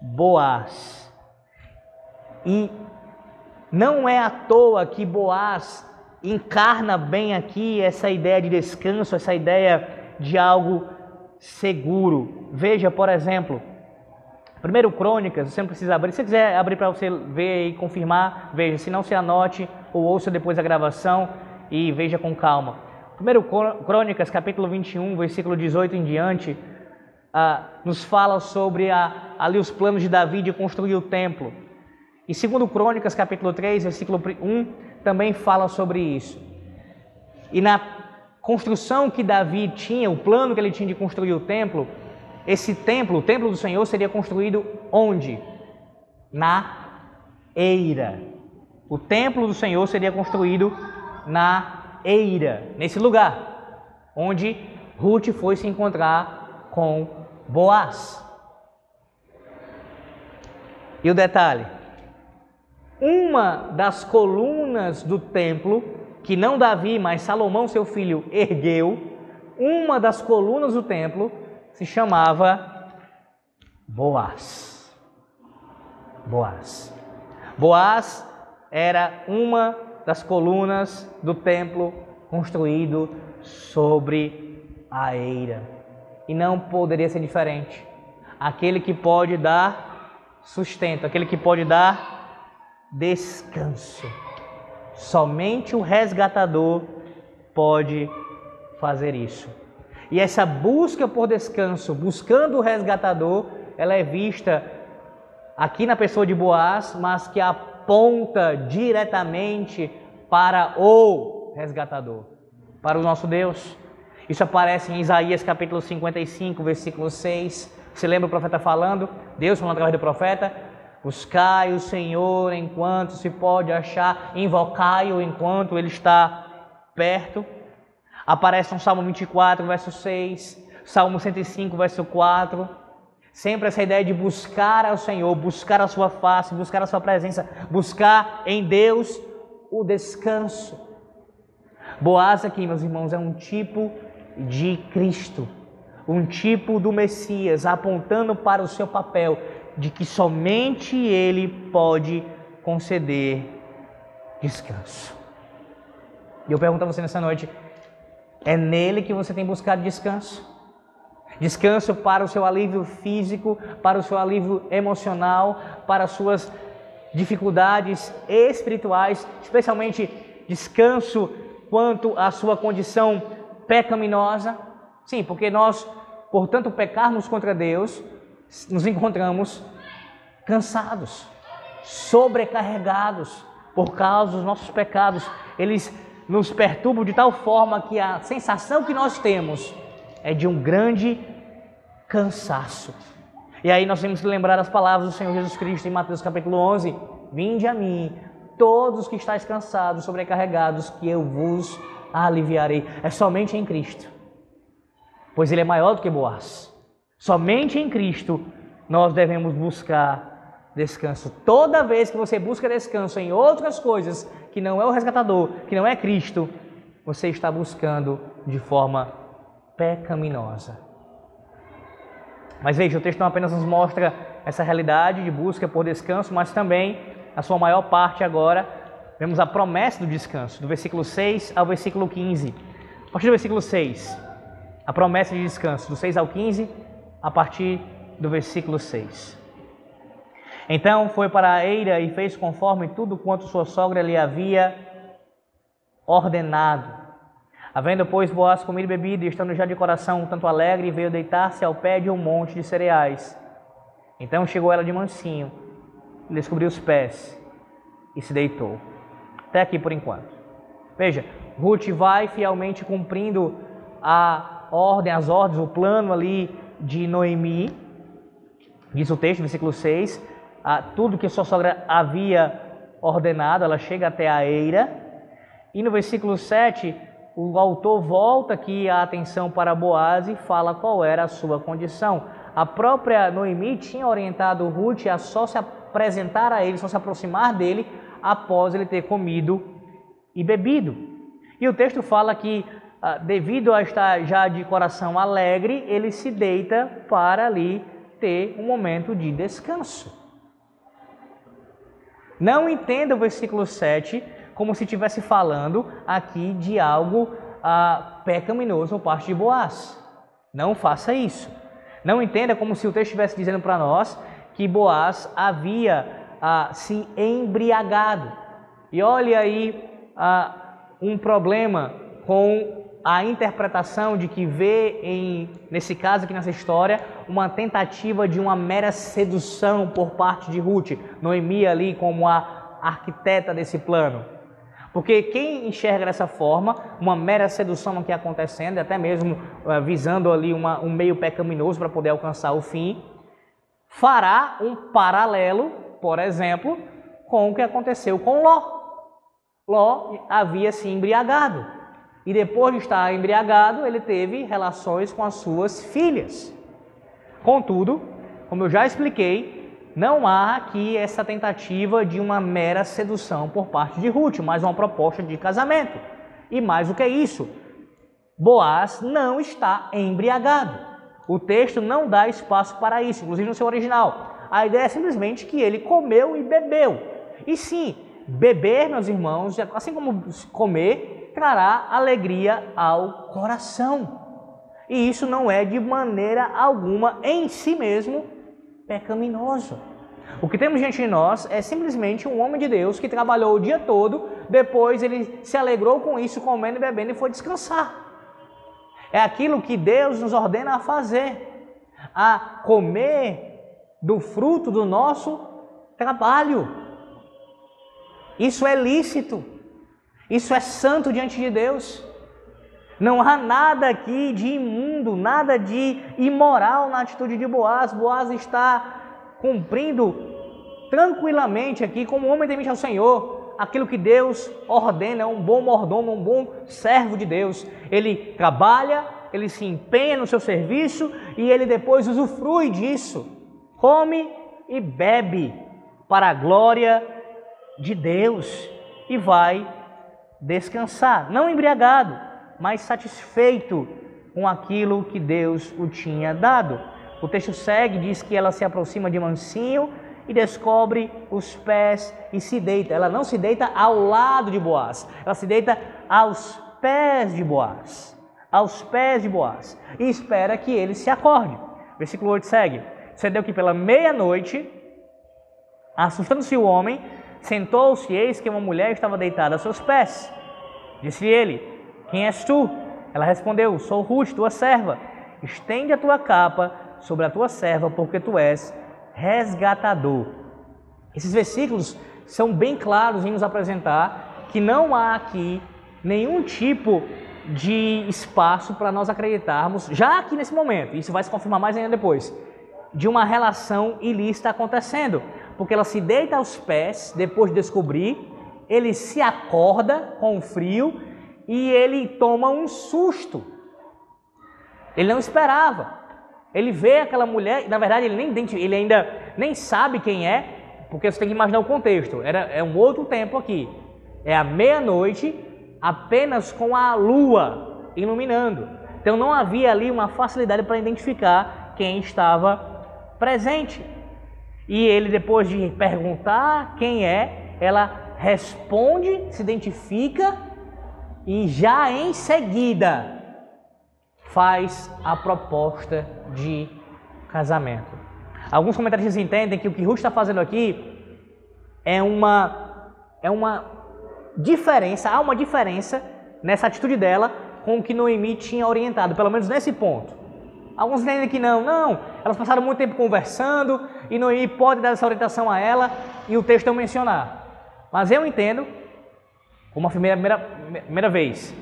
Boaz. E não é à toa que Boaz encarna bem aqui essa ideia de descanso, essa ideia de algo seguro. Veja, por exemplo, primeiro Crônicas, você não precisa abrir, se você quiser abrir para você ver e confirmar, veja, se não se anote ou ouça depois a gravação e veja com calma. Primeiro Crônicas, capítulo 21, versículo 18 em diante, ah, nos fala sobre a, ali os planos de Davi de construir o templo. E segundo Crônicas, capítulo 3, versículo 1, também fala sobre isso. E na construção que Davi tinha, o plano que ele tinha de construir o templo, esse templo, o templo do Senhor, seria construído onde? Na eira. O templo do Senhor seria construído na eira, nesse lugar, onde Ruth foi se encontrar com Boaz. E o detalhe, uma das colunas do templo, que não Davi, mas Salomão, seu filho, ergueu, uma das colunas do templo se chamava Boaz. Boaz. Boaz era uma das colunas do templo construído sobre a eira. E não poderia ser diferente. Aquele que pode dar sustento, aquele que pode dar descanso. Somente o resgatador pode fazer isso. E essa busca por descanso, buscando o resgatador, ela é vista aqui na pessoa de Boaz, mas que aponta diretamente para o resgatador, para o nosso Deus. Isso aparece em Isaías capítulo 55, versículo 6. Você lembra o profeta falando? Deus falando através do profeta: Buscai o Senhor enquanto se pode achar, invocai-o enquanto ele está perto. Aparece no Salmo 24, verso 6, Salmo 105, verso 4. Sempre essa ideia de buscar ao Senhor, buscar a sua face, buscar a sua presença, buscar em Deus o descanso. Boaz aqui, meus irmãos, é um tipo de Cristo, um tipo do Messias, apontando para o seu papel de que somente Ele pode conceder descanso. E eu pergunto a você nessa noite: é nele que você tem buscado descanso? Descanso para o seu alívio físico, para o seu alívio emocional, para as suas dificuldades espirituais, especialmente descanso quanto à sua condição pecaminosa. Sim, porque nós, portanto, pecarmos contra Deus, nos encontramos cansados, sobrecarregados por causa dos nossos pecados. Eles nos perturbam de tal forma que a sensação que nós temos é de um grande cansaço. E aí nós temos que lembrar as palavras do Senhor Jesus Cristo em Mateus capítulo 11: Vinde a mim, todos que estáis cansados, sobrecarregados, que eu vos aliviarei. É somente em Cristo, pois Ele é maior do que Boaz. Somente em Cristo nós devemos buscar descanso. Toda vez que você busca descanso em outras coisas que não é o resgatador, que não é Cristo, você está buscando de forma pecaminosa. Mas veja, o texto não apenas nos mostra essa realidade de busca por descanso, mas também, na sua maior parte agora, vemos a promessa do descanso, do versículo 6 ao versículo 15. A partir do versículo 6, a promessa de descanso, do 6 ao 15, a partir do versículo 6. Então foi para a eira e fez conforme tudo quanto sua sogra lhe havia ordenado. Havendo, pois, Boaz comido e bebido, e estando já de coração tanto alegre, veio deitar-se ao pé de um monte de cereais. Então chegou ela de mansinho, descobriu os pés e se deitou. Até aqui por enquanto. Veja, Ruth vai fielmente cumprindo a ordem, as ordens, o plano ali de Noemi, diz o texto, versículo 6, a, tudo que sua sogra havia ordenado, ela chega até a eira. E no versículo 7, o autor volta aqui a atenção para Boaz e fala qual era a sua condição. A própria Noemi tinha orientado Ruth a só se apresentar a ele, só se aproximar dele após ele ter comido e bebido. E o texto fala que devido a estar já de coração alegre, ele se deita para ali ter um momento de descanso. Não entenda o versículo 7 como se estivesse falando aqui de algo ah, pecaminoso por parte de Boaz. Não faça isso. Não entenda como se o texto estivesse dizendo para nós que Boaz havia ah, se embriagado. E olha aí ah, um problema com a interpretação de que vê em nesse caso aqui nessa história uma tentativa de uma mera sedução por parte de Ruth, Noemi ali como a arquiteta desse plano. Porque quem enxerga dessa forma, uma mera sedução aqui acontecendo, até mesmo uh, visando ali uma, um meio pecaminoso para poder alcançar o fim, fará um paralelo, por exemplo, com o que aconteceu com Ló. Ló havia se embriagado e depois de estar embriagado, ele teve relações com as suas filhas. Contudo, como eu já expliquei, não há aqui essa tentativa de uma mera sedução por parte de Ruth, mas uma proposta de casamento. E mais do que isso, Boaz não está embriagado. O texto não dá espaço para isso, inclusive no seu original. A ideia é simplesmente que ele comeu e bebeu. E sim, beber, meus irmãos, assim como comer, trará alegria ao coração. E isso não é de maneira alguma em si mesmo pecaminoso. O que temos diante de nós é simplesmente um homem de Deus que trabalhou o dia todo, depois ele se alegrou com isso, comendo e bebendo e foi descansar. É aquilo que Deus nos ordena a fazer, a comer do fruto do nosso trabalho. Isso é lícito. Isso é santo diante de Deus. Não há nada aqui de imundo, nada de imoral na atitude de Boaz. Boaz está cumprindo tranquilamente aqui, como homem temente ao Senhor, aquilo que Deus ordena, é um bom mordomo, um bom servo de Deus. Ele trabalha, ele se empenha no seu serviço e ele depois usufrui disso. Come e bebe para a glória de Deus e vai descansar, não embriagado, mas satisfeito com aquilo que Deus o tinha dado. O texto segue, diz que ela se aproxima de mansinho e descobre os pés e se deita. Ela não se deita ao lado de Boaz, ela se deita aos pés de Boaz. Aos pés de Boaz. E espera que ele se acorde. Versículo 8 segue. Sucedeu que pela meia-noite, assustando-se o homem, Sentou-se, eis que uma mulher estava deitada a seus pés. Disse ele: Quem és tu? Ela respondeu: Sou Ruth, tua serva. Estende a tua capa sobre a tua serva, porque tu és resgatador. Esses versículos são bem claros em nos apresentar que não há aqui nenhum tipo de espaço para nós acreditarmos, já aqui nesse momento, isso vai se confirmar mais ainda depois, de uma relação ilícita acontecendo porque ela se deita aos pés depois de descobrir, ele se acorda com o frio e ele toma um susto. Ele não esperava. Ele vê aquela mulher, na verdade ele nem ele ainda nem sabe quem é, porque você tem que imaginar o contexto. Era é um outro tempo aqui. É a meia-noite, apenas com a lua iluminando. Então não havia ali uma facilidade para identificar quem estava presente. E ele, depois de perguntar quem é, ela responde, se identifica e já em seguida faz a proposta de casamento. Alguns comentaristas entendem que o que Ruth está fazendo aqui é uma, é uma diferença, há uma diferença nessa atitude dela com o que Noemi tinha orientado, pelo menos nesse ponto. Alguns entendem que não, não, elas passaram muito tempo conversando e Noemi pode dar essa orientação a ela e o texto não mencionar. Mas eu entendo, como a primeira, primeira, primeira vez,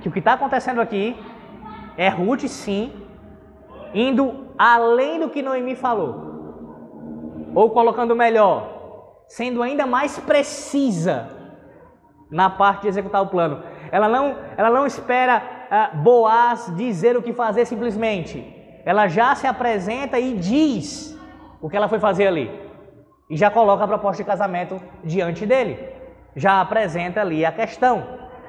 que o que está acontecendo aqui é Ruth, sim, indo além do que Noemi falou. Ou colocando melhor, sendo ainda mais precisa na parte de executar o plano. Ela não, ela não espera uh, Boaz dizer o que fazer simplesmente. Ela já se apresenta e diz o que ela foi fazer ali. E já coloca a proposta de casamento diante dele. Já apresenta ali a questão.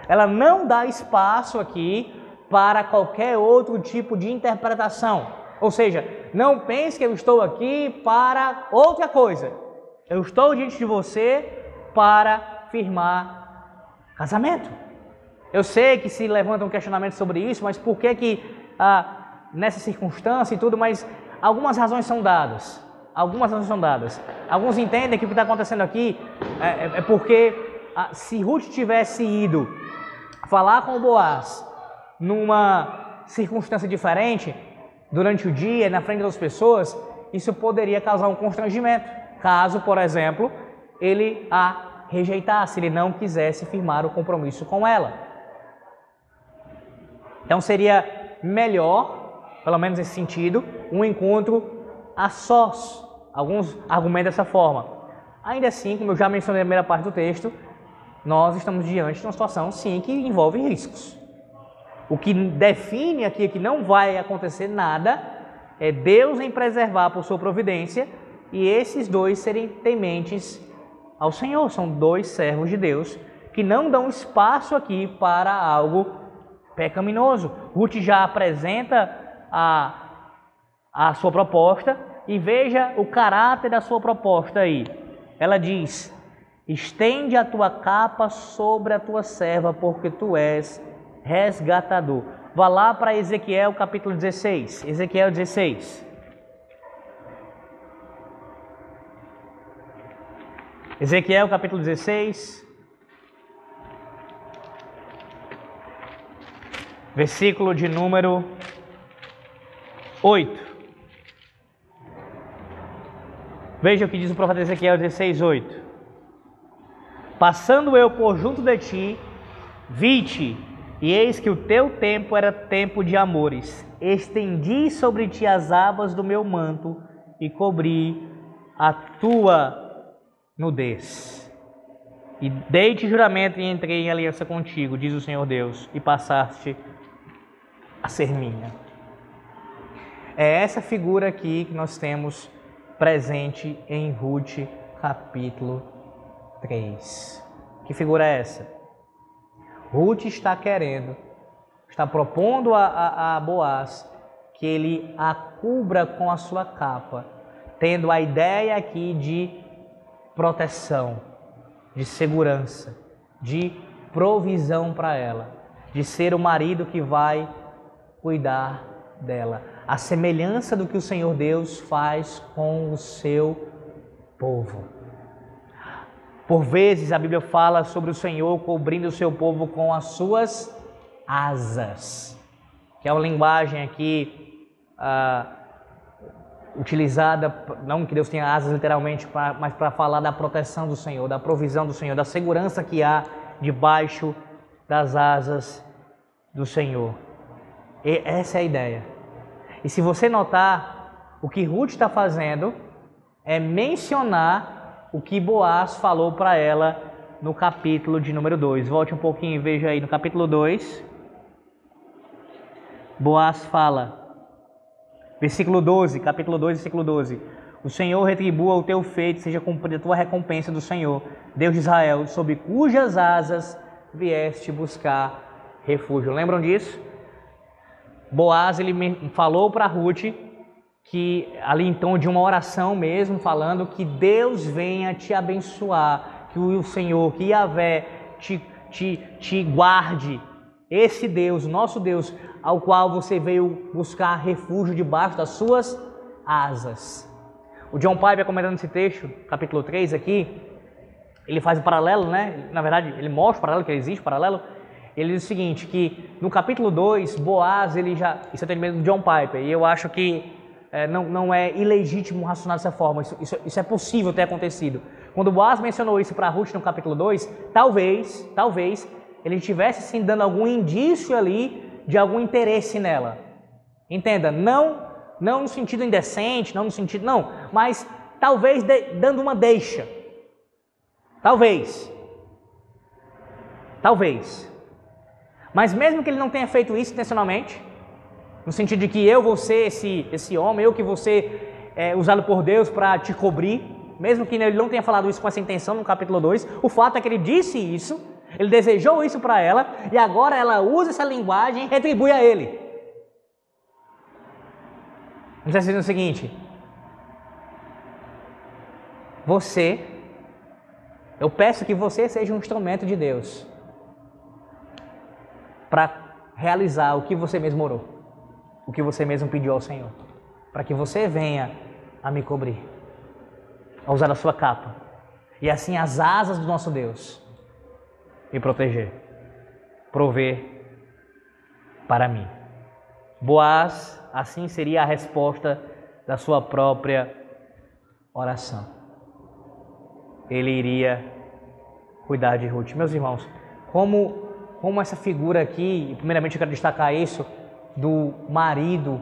Ela não dá espaço aqui para qualquer outro tipo de interpretação. Ou seja, não pense que eu estou aqui para outra coisa. Eu estou diante de você para firmar casamento. Eu sei que se levanta um questionamento sobre isso, mas por que que ah, nessa circunstância e tudo, mas algumas razões são dadas. Algumas razões são dadas. Alguns entendem que o que está acontecendo aqui é, é, é porque ah, se Ruth tivesse ido falar com o Boaz numa circunstância diferente, durante o dia, na frente das pessoas, isso poderia causar um constrangimento. Caso, por exemplo, ele a rejeitasse, ele não quisesse firmar o compromisso com ela. Então seria melhor, pelo menos nesse sentido, um encontro a sós. Alguns argumentam dessa forma. Ainda assim, como eu já mencionei na primeira parte do texto, nós estamos diante de uma situação, sim, que envolve riscos. O que define aqui que não vai acontecer nada é Deus em preservar por sua providência e esses dois serem tementes ao Senhor. São dois servos de Deus que não dão espaço aqui para algo pecaminoso. Ruth já apresenta a, a sua proposta e veja o caráter da sua proposta aí. Ela diz: Estende a tua capa sobre a tua serva, porque tu és resgatador. Vá lá para Ezequiel capítulo 16. Ezequiel 16. Ezequiel capítulo 16. Versículo de número 8. Veja o que diz o profeta Ezequiel 16, 8. Passando eu por junto de ti, vi-te, e eis que o teu tempo era tempo de amores. Estendi sobre ti as abas do meu manto e cobri a tua nudez. E dei-te juramento e entrei em aliança contigo, diz o Senhor Deus, e passaste a ser minha. É essa figura aqui que nós temos presente em Ruth, capítulo 3. Que figura é essa? Ruth está querendo, está propondo a, a, a Boaz que ele a cubra com a sua capa, tendo a ideia aqui de proteção, de segurança, de provisão para ela, de ser o marido que vai cuidar dela. A semelhança do que o Senhor Deus faz com o seu povo. Por vezes a Bíblia fala sobre o Senhor cobrindo o seu povo com as suas asas, que é uma linguagem aqui ah, utilizada, não que Deus tenha asas literalmente, pra, mas para falar da proteção do Senhor, da provisão do Senhor, da segurança que há debaixo das asas do Senhor. E essa é a ideia. E se você notar, o que Ruth está fazendo é mencionar o que Boaz falou para ela no capítulo de número 2. Volte um pouquinho e veja aí no capítulo 2. Boaz fala, versículo 12, capítulo 2, versículo 12. O Senhor retribua o teu feito, seja cumprida a tua recompensa do Senhor, Deus de Israel, sob cujas asas vieste buscar refúgio. Lembram disso? Boaz ele falou para Ruth que ali então de uma oração mesmo, falando que Deus venha te abençoar, que o Senhor, que Yahvé te, te, te guarde. Esse Deus, nosso Deus, ao qual você veio buscar refúgio debaixo das suas asas. O John Piper, comentando esse texto, capítulo 3 aqui, ele faz o paralelo, né? Na verdade, ele mostra o paralelo, que existe paralelo. Ele diz o seguinte, que no capítulo 2, Boaz, ele já... Isso é entendimento do John Piper, e eu acho que é, não, não é ilegítimo racionar dessa forma. Isso, isso, isso é possível ter acontecido. Quando Boaz mencionou isso para Ruth no capítulo 2, talvez, talvez, ele estivesse sim dando algum indício ali de algum interesse nela. Entenda, não, não no sentido indecente, não no sentido, não, mas talvez de, dando uma deixa. Talvez. Talvez. Mas mesmo que ele não tenha feito isso intencionalmente, no sentido de que eu vou ser esse, esse homem, eu que vou ser é, usado por Deus para te cobrir, mesmo que ele não tenha falado isso com essa intenção no capítulo 2, o fato é que ele disse isso, ele desejou isso para ela e agora ela usa essa linguagem e retribui a ele. Não está dizendo o seguinte: você, eu peço que você seja um instrumento de Deus para realizar o que você mesmo orou o que você mesmo pediu ao Senhor, para que você venha a me cobrir, a usar a sua capa, e assim as asas do nosso Deus me proteger, prover para mim. Boaz, assim seria a resposta da sua própria oração. Ele iria cuidar de Ruth. Meus irmãos, como, como essa figura aqui, primeiramente eu quero destacar isso, do marido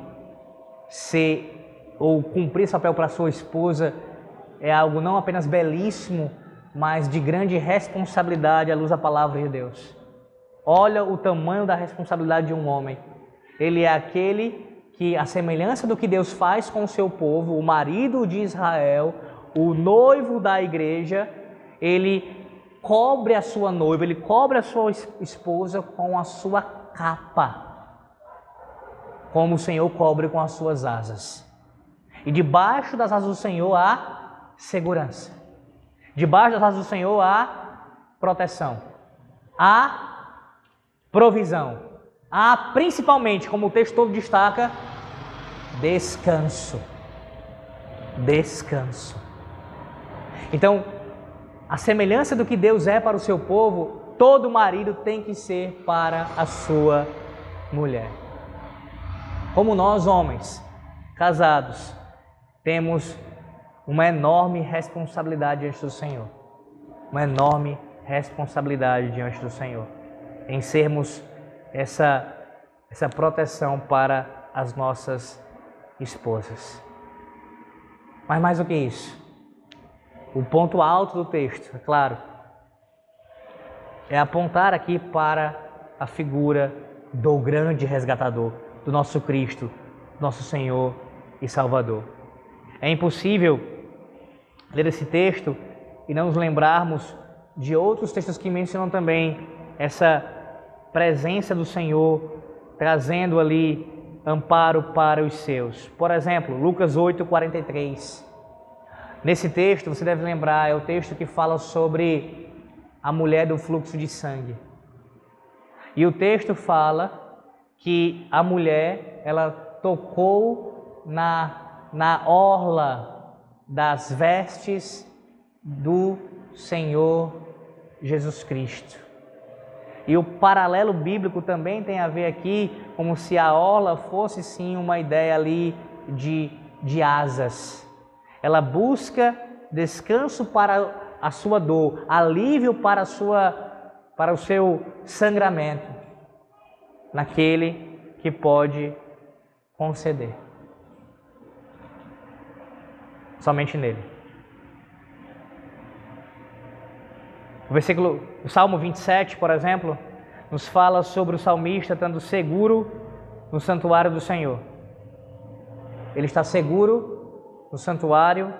ser ou cumprir esse papel para sua esposa é algo não apenas belíssimo, mas de grande responsabilidade à luz da palavra de Deus. Olha o tamanho da responsabilidade de um homem. Ele é aquele que, a semelhança do que Deus faz com o seu povo, o marido de Israel, o noivo da igreja, ele cobre a sua noiva, ele cobre a sua esposa com a sua capa como o Senhor cobre com as suas asas. E debaixo das asas do Senhor há segurança. Debaixo das asas do Senhor há proteção. Há provisão. Há principalmente, como o texto todo destaca, descanso. Descanso. Então, a semelhança do que Deus é para o seu povo, todo marido tem que ser para a sua mulher. Como nós, homens, casados, temos uma enorme responsabilidade diante do Senhor. Uma enorme responsabilidade diante do Senhor. Em sermos essa, essa proteção para as nossas esposas. Mas mais do que isso, o ponto alto do texto, é claro, é apontar aqui para a figura do grande resgatador, do nosso Cristo, nosso Senhor e Salvador. É impossível ler esse texto e não nos lembrarmos de outros textos que mencionam também essa presença do Senhor trazendo ali amparo para os seus. Por exemplo, Lucas 8, 43. Nesse texto, você deve lembrar, é o texto que fala sobre a mulher do fluxo de sangue. E o texto fala que a mulher, ela tocou na, na orla das vestes do Senhor Jesus Cristo. E o paralelo bíblico também tem a ver aqui como se a orla fosse sim uma ideia ali de, de asas. Ela busca descanso para a sua dor, alívio para, a sua, para o seu sangramento, naquele que pode conceder. Somente nele. O versículo, o Salmo 27, por exemplo, nos fala sobre o salmista estando seguro no santuário do Senhor. Ele está seguro no santuário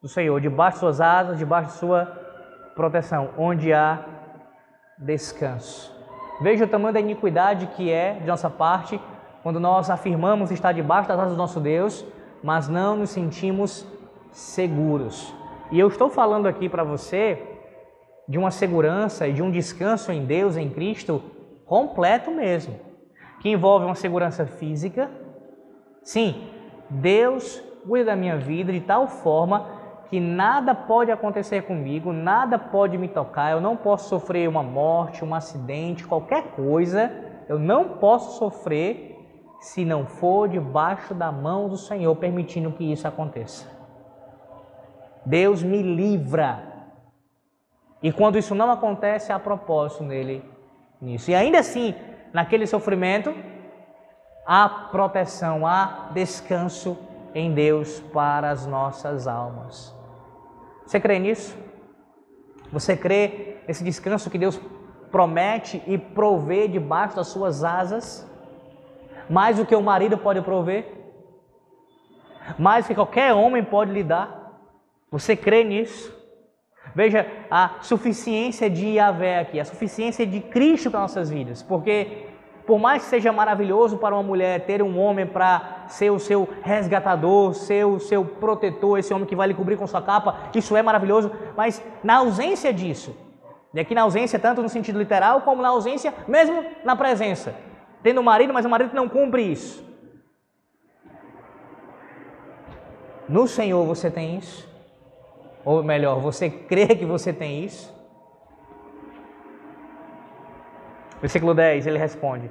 do Senhor, debaixo de suas asas, debaixo de sua proteção, onde há descanso. Veja o tamanho da iniquidade que é de nossa parte quando nós afirmamos estar debaixo das asas do nosso Deus, mas não nos sentimos seguros. E eu estou falando aqui para você de uma segurança e de um descanso em Deus, em Cristo, completo mesmo, que envolve uma segurança física. Sim, Deus cuida da minha vida de tal forma que nada pode acontecer comigo, nada pode me tocar, eu não posso sofrer uma morte, um acidente, qualquer coisa, eu não posso sofrer se não for debaixo da mão do Senhor permitindo que isso aconteça. Deus me livra e quando isso não acontece, há propósito nele nisso. E ainda assim, naquele sofrimento, há proteção, há descanso em Deus para as nossas almas. Você crê nisso? Você crê nesse descanso que Deus promete e provê debaixo das suas asas? Mais do que o marido pode prover? Mais do que qualquer homem pode lhe dar? Você crê nisso? Veja a suficiência de Yahvé aqui, a suficiência de Cristo para nossas vidas, porque por mais que seja maravilhoso para uma mulher ter um homem para ser o seu resgatador, ser o seu protetor, esse homem que vai lhe cobrir com sua capa, isso é maravilhoso, mas na ausência disso, e aqui na ausência tanto no sentido literal como na ausência mesmo na presença, tendo um marido, mas o marido não cumpre isso. No Senhor você tem isso. Ou melhor, você crê que você tem isso? Versículo 10, ele responde: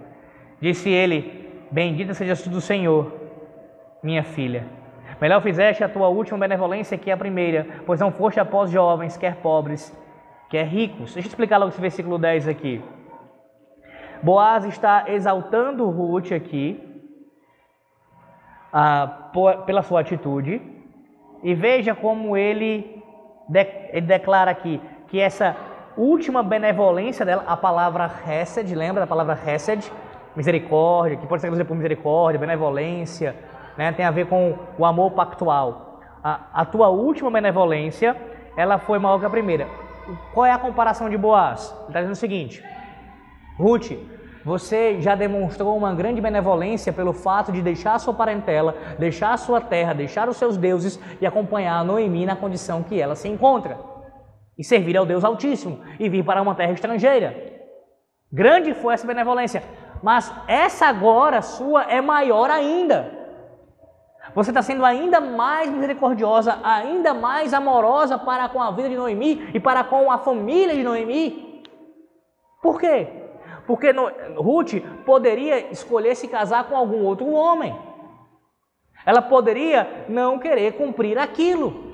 Disse ele: Bendita sejas tu do Senhor, minha filha. Melhor fizeste a tua última benevolência que a primeira, pois não foste após jovens, quer pobres, quer ricos. Deixa eu explicar logo esse versículo 10 aqui. Boaz está exaltando Ruth aqui, ah, pela sua atitude, e veja como ele ele declara aqui que essa última benevolência dela, a palavra Hesed, lembra da palavra Hesed? Misericórdia, que pode ser traduzida por misericórdia, benevolência, né? tem a ver com o amor pactual. A, a tua última benevolência, ela foi maior que a primeira. Qual é a comparação de Boaz? Ele está dizendo o seguinte: Ruth, você já demonstrou uma grande benevolência pelo fato de deixar a sua parentela, deixar a sua terra, deixar os seus deuses e acompanhar a Noemi na condição que ela se encontra. E servir ao Deus Altíssimo e vir para uma terra estrangeira. Grande foi essa benevolência, mas essa agora sua é maior ainda. Você está sendo ainda mais misericordiosa, ainda mais amorosa para com a vida de Noemi e para com a família de Noemi. Por quê? Porque no, Ruth poderia escolher se casar com algum outro homem. Ela poderia não querer cumprir aquilo.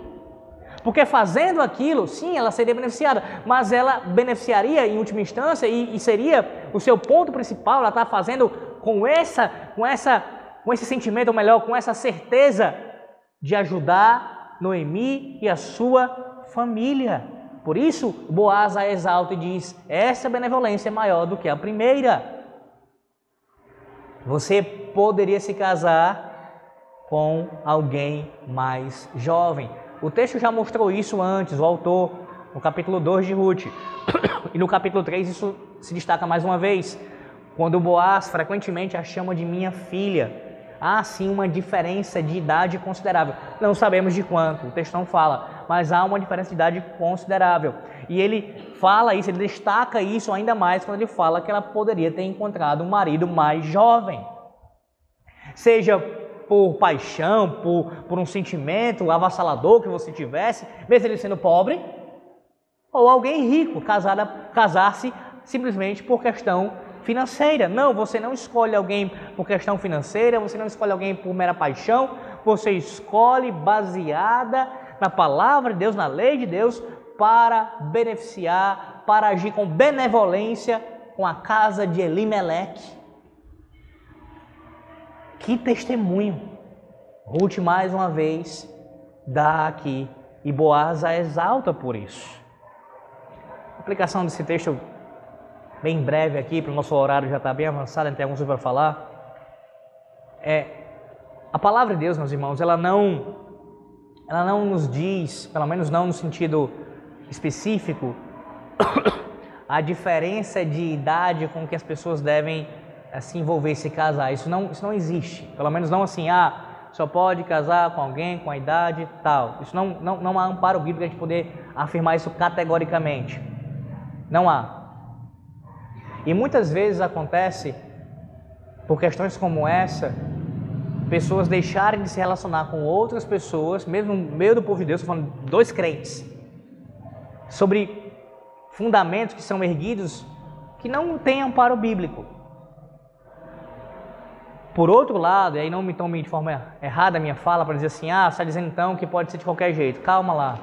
Porque fazendo aquilo, sim, ela seria beneficiada, mas ela beneficiaria em última instância e, e seria o seu ponto principal. Ela está fazendo com essa, com essa, com esse sentimento, ou melhor, com essa certeza de ajudar Noemi e a sua família. Por isso, Boaz a exalta e diz: essa benevolência é maior do que a primeira. Você poderia se casar com alguém mais jovem. O texto já mostrou isso antes, o autor, no capítulo 2 de Ruth. E no capítulo 3 isso se destaca mais uma vez, quando Boaz frequentemente a chama de minha filha. Há sim uma diferença de idade considerável. Não sabemos de quanto, o texto não fala, mas há uma diferença de idade considerável. E ele fala isso, ele destaca isso ainda mais quando ele fala que ela poderia ter encontrado um marido mais jovem. Seja por paixão, por, por um sentimento avassalador que você tivesse, mesmo ele sendo pobre, ou alguém rico, casar-se simplesmente por questão financeira. Não, você não escolhe alguém por questão financeira, você não escolhe alguém por mera paixão, você escolhe baseada na palavra de Deus, na lei de Deus, para beneficiar, para agir com benevolência com a casa de Elimeleque que testemunho! Ruth mais uma vez dá aqui e Boaz a exalta por isso. A aplicação desse texto bem breve aqui, para o nosso horário já está bem avançado, tem alguns para falar. É a palavra de Deus, meus irmãos, ela não ela não nos diz, pelo menos não no sentido específico, a diferença de idade com que as pessoas devem se envolver e se casar. Isso não, isso não existe. Pelo menos não assim, ah, só pode casar com alguém com a idade tal. Isso não, não, não há amparo bíblico a gente poder afirmar isso categoricamente. Não há. E muitas vezes acontece, por questões como essa, pessoas deixarem de se relacionar com outras pessoas, mesmo no meio do povo de Deus, estou falando dois crentes, sobre fundamentos que são erguidos que não têm amparo bíblico. Por outro lado, e aí não me tome de forma errada a minha fala para dizer assim, ah, você está dizendo então que pode ser de qualquer jeito. Calma lá.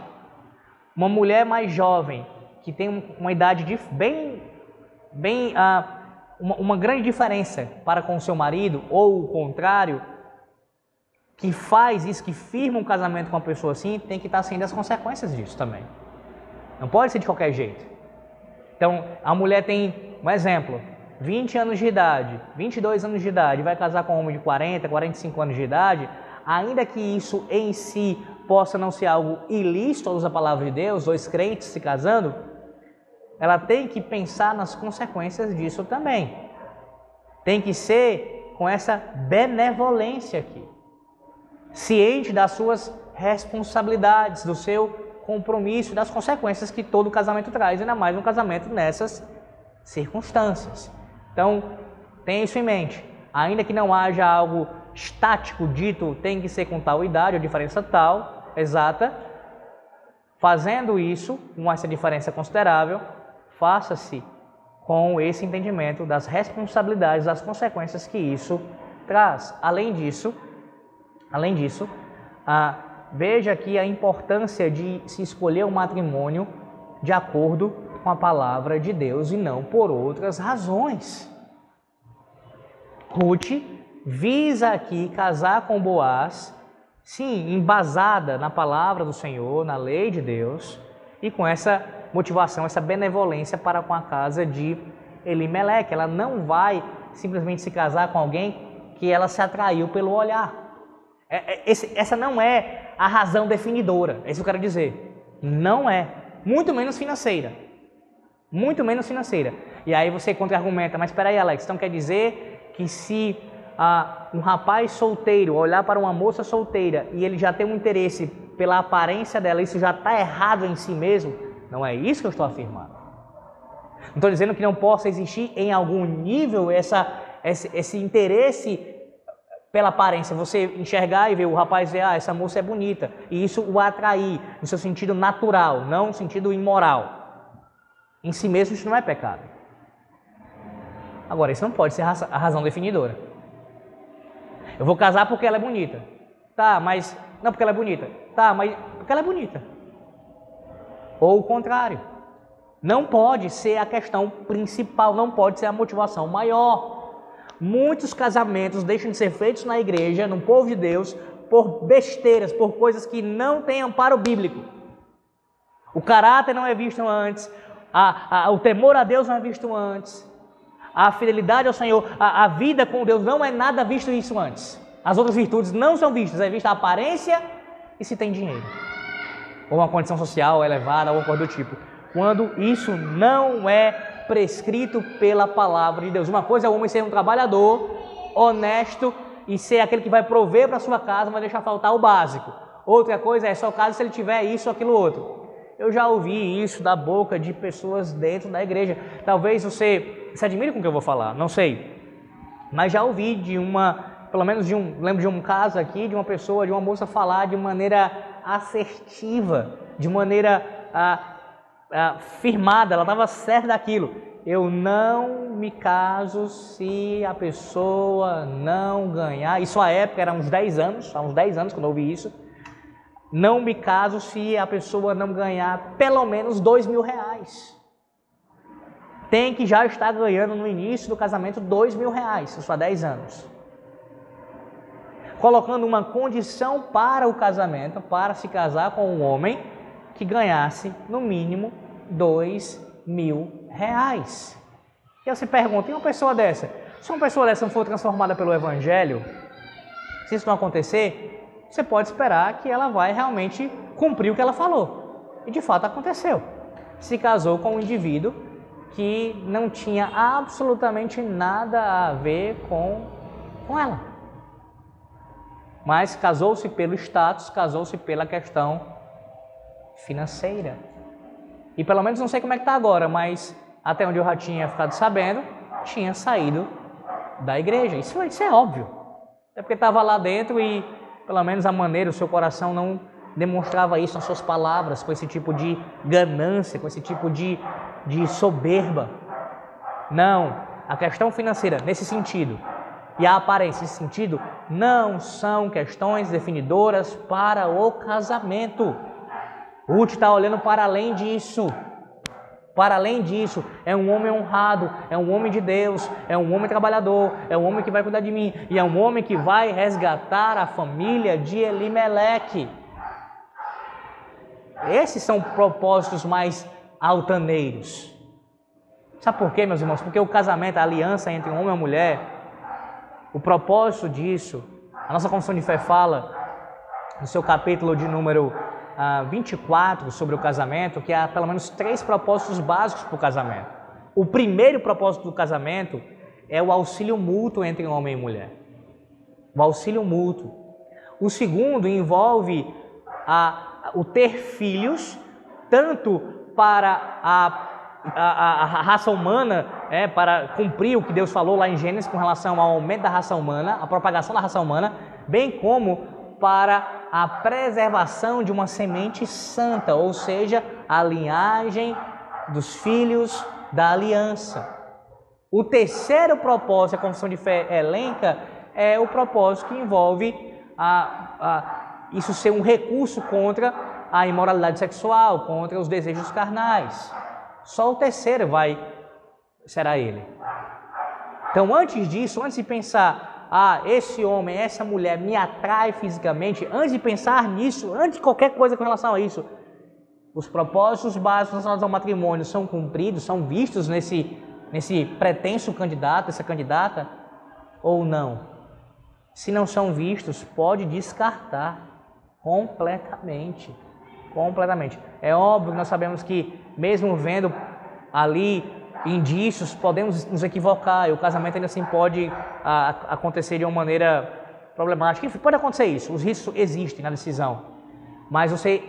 Uma mulher mais jovem, que tem uma idade bem, bem ah, uma, uma grande diferença para com seu marido, ou o contrário, que faz isso, que firma um casamento com uma pessoa assim, tem que estar sendo as consequências disso também. Não pode ser de qualquer jeito. Então, a mulher tem, um exemplo, 20 anos de idade, 22 anos de idade, vai casar com um homem de 40, 45 anos de idade, ainda que isso em si possa não ser algo ilícito luz da palavra de Deus, dois crentes se casando, ela tem que pensar nas consequências disso também. Tem que ser com essa benevolência aqui, ciente das suas responsabilidades, do seu compromisso, das consequências que todo casamento traz, ainda mais um casamento nessas circunstâncias. Então, tenha isso em mente. Ainda que não haja algo estático dito, tem que ser com tal idade, ou diferença tal, exata. Fazendo isso, com essa diferença considerável, faça-se com esse entendimento das responsabilidades, das consequências que isso traz. Além disso, além disso, ah, veja aqui a importância de se escolher o um matrimônio de acordo com a palavra de Deus e não por outras razões. Ruth visa aqui casar com Boaz, sim, embasada na palavra do Senhor, na lei de Deus, e com essa motivação, essa benevolência para com a casa de Elimeleque. Ela não vai simplesmente se casar com alguém que ela se atraiu pelo olhar. É, é, esse, essa não é a razão definidora, é isso que eu quero dizer. Não é, muito menos financeira muito menos financeira. E aí você contra-argumenta, mas espera aí, Alex, então quer dizer que se ah, um rapaz solteiro olhar para uma moça solteira e ele já tem um interesse pela aparência dela, isso já está errado em si mesmo? Não é isso que eu estou afirmando. Não estou dizendo que não possa existir em algum nível essa, esse, esse interesse pela aparência, você enxergar e ver o rapaz ver, ah, essa moça é bonita, e isso o atrair no seu sentido natural, não no sentido imoral. Em si mesmo isso não é pecado. Agora, isso não pode ser a razão definidora. Eu vou casar porque ela é bonita. Tá, mas. Não porque ela é bonita. Tá, mas porque ela é bonita. Ou o contrário. Não pode ser a questão principal, não pode ser a motivação maior. Muitos casamentos deixam de ser feitos na igreja, no povo de Deus, por besteiras, por coisas que não têm amparo bíblico. O caráter não é visto antes, a, a, o temor a Deus não é visto antes, a fidelidade ao Senhor, a, a vida com Deus não é nada visto isso antes. As outras virtudes não são vistas, é vista a aparência e se tem dinheiro, ou uma condição social elevada, ou coisa do tipo quando isso não é prescrito pela palavra de Deus. Uma coisa é o homem ser um trabalhador, honesto e ser aquele que vai prover para sua casa, vai deixar faltar o básico. Outra coisa é só caso se ele tiver isso ou aquilo outro. Eu já ouvi isso da boca de pessoas dentro da igreja. Talvez você se admire com o que eu vou falar, não sei. Mas já ouvi de uma, pelo menos de um, lembro de um caso aqui, de uma pessoa, de uma moça falar de maneira assertiva, de maneira ah, ah, firmada, ela estava certa daquilo. Eu não me caso se a pessoa não ganhar. Isso à época era uns 10 anos, há uns 10 anos quando eu ouvi isso. Não me caso se a pessoa não ganhar pelo menos dois mil reais. Tem que já estar ganhando no início do casamento dois mil reais, isso há 10 anos. Colocando uma condição para o casamento, para se casar com um homem que ganhasse no mínimo dois mil reais. E você pergunta, e uma pessoa dessa? Se uma pessoa dessa não for transformada pelo Evangelho, se isso não acontecer, você pode esperar que ela vai realmente cumprir o que ela falou. E de fato aconteceu. Se casou com um indivíduo que não tinha absolutamente nada a ver com, com ela. Mas casou-se pelo status, casou-se pela questão financeira. E pelo menos não sei como é que está agora, mas até onde eu já tinha ficado sabendo, tinha saído da igreja. Isso, isso é óbvio. É porque estava lá dentro e pelo menos a maneira, o seu coração não demonstrava isso nas suas palavras, com esse tipo de ganância, com esse tipo de, de soberba. Não, a questão financeira, nesse sentido, e a aparência, nesse sentido, não são questões definidoras para o casamento. Ruth está olhando para além disso. Para além disso, é um homem honrado, é um homem de Deus, é um homem trabalhador, é um homem que vai cuidar de mim e é um homem que vai resgatar a família de Elimeleque. Esses são propósitos mais altaneiros. Sabe por quê, meus irmãos? Porque o casamento, a aliança entre um homem e uma mulher, o propósito disso, a nossa confissão de fé fala, no seu capítulo de número 24 sobre o casamento, que há pelo menos três propósitos básicos para o casamento. O primeiro propósito do casamento é o auxílio mútuo entre homem e mulher. O auxílio mútuo. O segundo envolve a, o ter filhos, tanto para a, a, a raça humana, é, para cumprir o que Deus falou lá em Gênesis com relação ao aumento da raça humana, a propagação da raça humana, bem como para a preservação de uma semente santa, ou seja, a linhagem dos filhos da aliança. O terceiro propósito, a confissão de fé elenca, é o propósito que envolve a, a, isso ser um recurso contra a imoralidade sexual, contra os desejos carnais. Só o terceiro vai será ele. Então, antes disso, antes de pensar ah, esse homem, essa mulher me atrai fisicamente, antes de pensar nisso, antes de qualquer coisa com relação a isso, os propósitos básicos relacionados ao matrimônio são cumpridos, são vistos nesse, nesse pretenso candidato, essa candidata, ou não? Se não são vistos, pode descartar completamente. Completamente. É óbvio que nós sabemos que, mesmo vendo ali indícios, podemos nos equivocar e o casamento ainda assim pode a, acontecer de uma maneira problemática. Enfim, pode acontecer isso, os riscos existem na decisão, mas você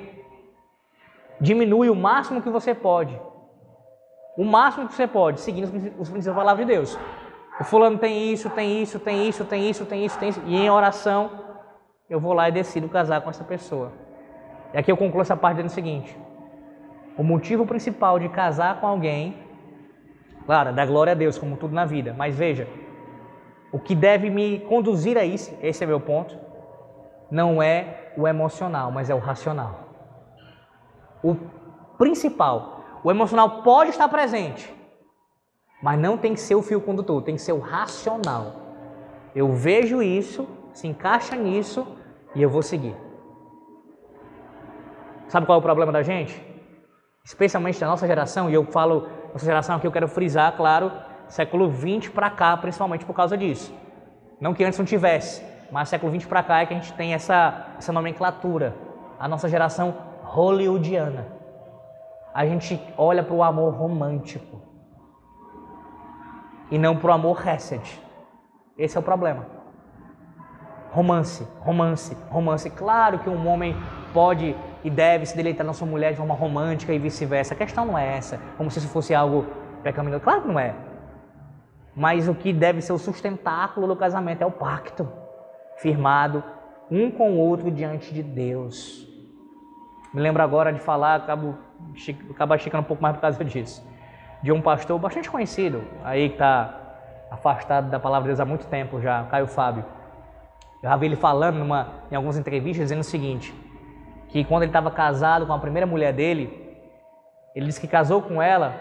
diminui o máximo que você pode, o máximo que você pode, seguindo os princípios da palavra de Deus. O fulano tem isso, tem isso, tem isso, tem isso, tem isso, tem isso, e em oração eu vou lá e decido casar com essa pessoa. E aqui eu concluo essa parte dizendo o seguinte: o motivo principal de casar com alguém Claro, dá glória a Deus, como tudo na vida. Mas veja, o que deve me conduzir a isso, esse é meu ponto, não é o emocional, mas é o racional. O principal, o emocional pode estar presente, mas não tem que ser o fio condutor, tem que ser o racional. Eu vejo isso, se encaixa nisso e eu vou seguir. Sabe qual é o problema da gente? Especialmente da nossa geração, e eu falo nossa geração aqui, eu quero frisar, claro, século 20 para cá, principalmente por causa disso. Não que antes não tivesse, mas século 20 para cá é que a gente tem essa, essa nomenclatura. A nossa geração hollywoodiana. A gente olha para o amor romântico e não para o amor hesed. Esse é o problema. Romance, romance, romance. Claro que um homem pode e deve se deleitar na sua mulher de forma romântica e vice-versa. A questão não é essa, como se isso fosse algo pecaminoso. Claro que não é. Mas o que deve ser o sustentáculo do casamento é o pacto firmado um com o outro diante de Deus. Me lembro agora de falar, acabo, acabo esticando um pouco mais por causa disso, de um pastor bastante conhecido, aí que está afastado da palavra de Deus há muito tempo já, Caio Fábio. Eu já vi ele falando numa, em algumas entrevistas dizendo o seguinte, que quando ele estava casado com a primeira mulher dele, ele disse que casou com ela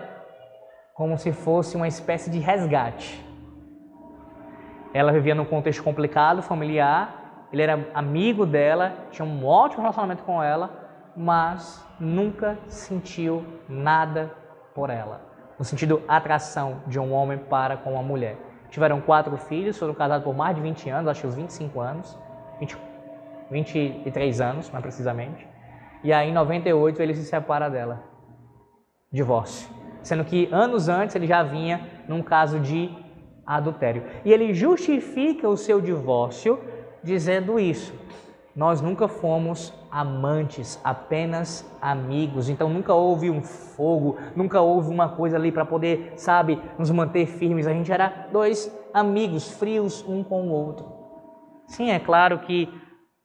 como se fosse uma espécie de resgate. Ela vivia num contexto complicado, familiar, ele era amigo dela, tinha um ótimo relacionamento com ela, mas nunca sentiu nada por ela no sentido atração de um homem para com uma mulher. Tiveram quatro filhos, foram casados por mais de 20 anos, acho que uns 25 anos, 20, 23 anos, mais precisamente. E aí, em 98, ele se separa dela. Divórcio. Sendo que anos antes ele já vinha num caso de adultério. E ele justifica o seu divórcio dizendo isso. Nós nunca fomos amantes, apenas amigos. Então nunca houve um fogo, nunca houve uma coisa ali para poder, sabe, nos manter firmes. A gente era dois amigos, frios um com o outro. Sim, é claro que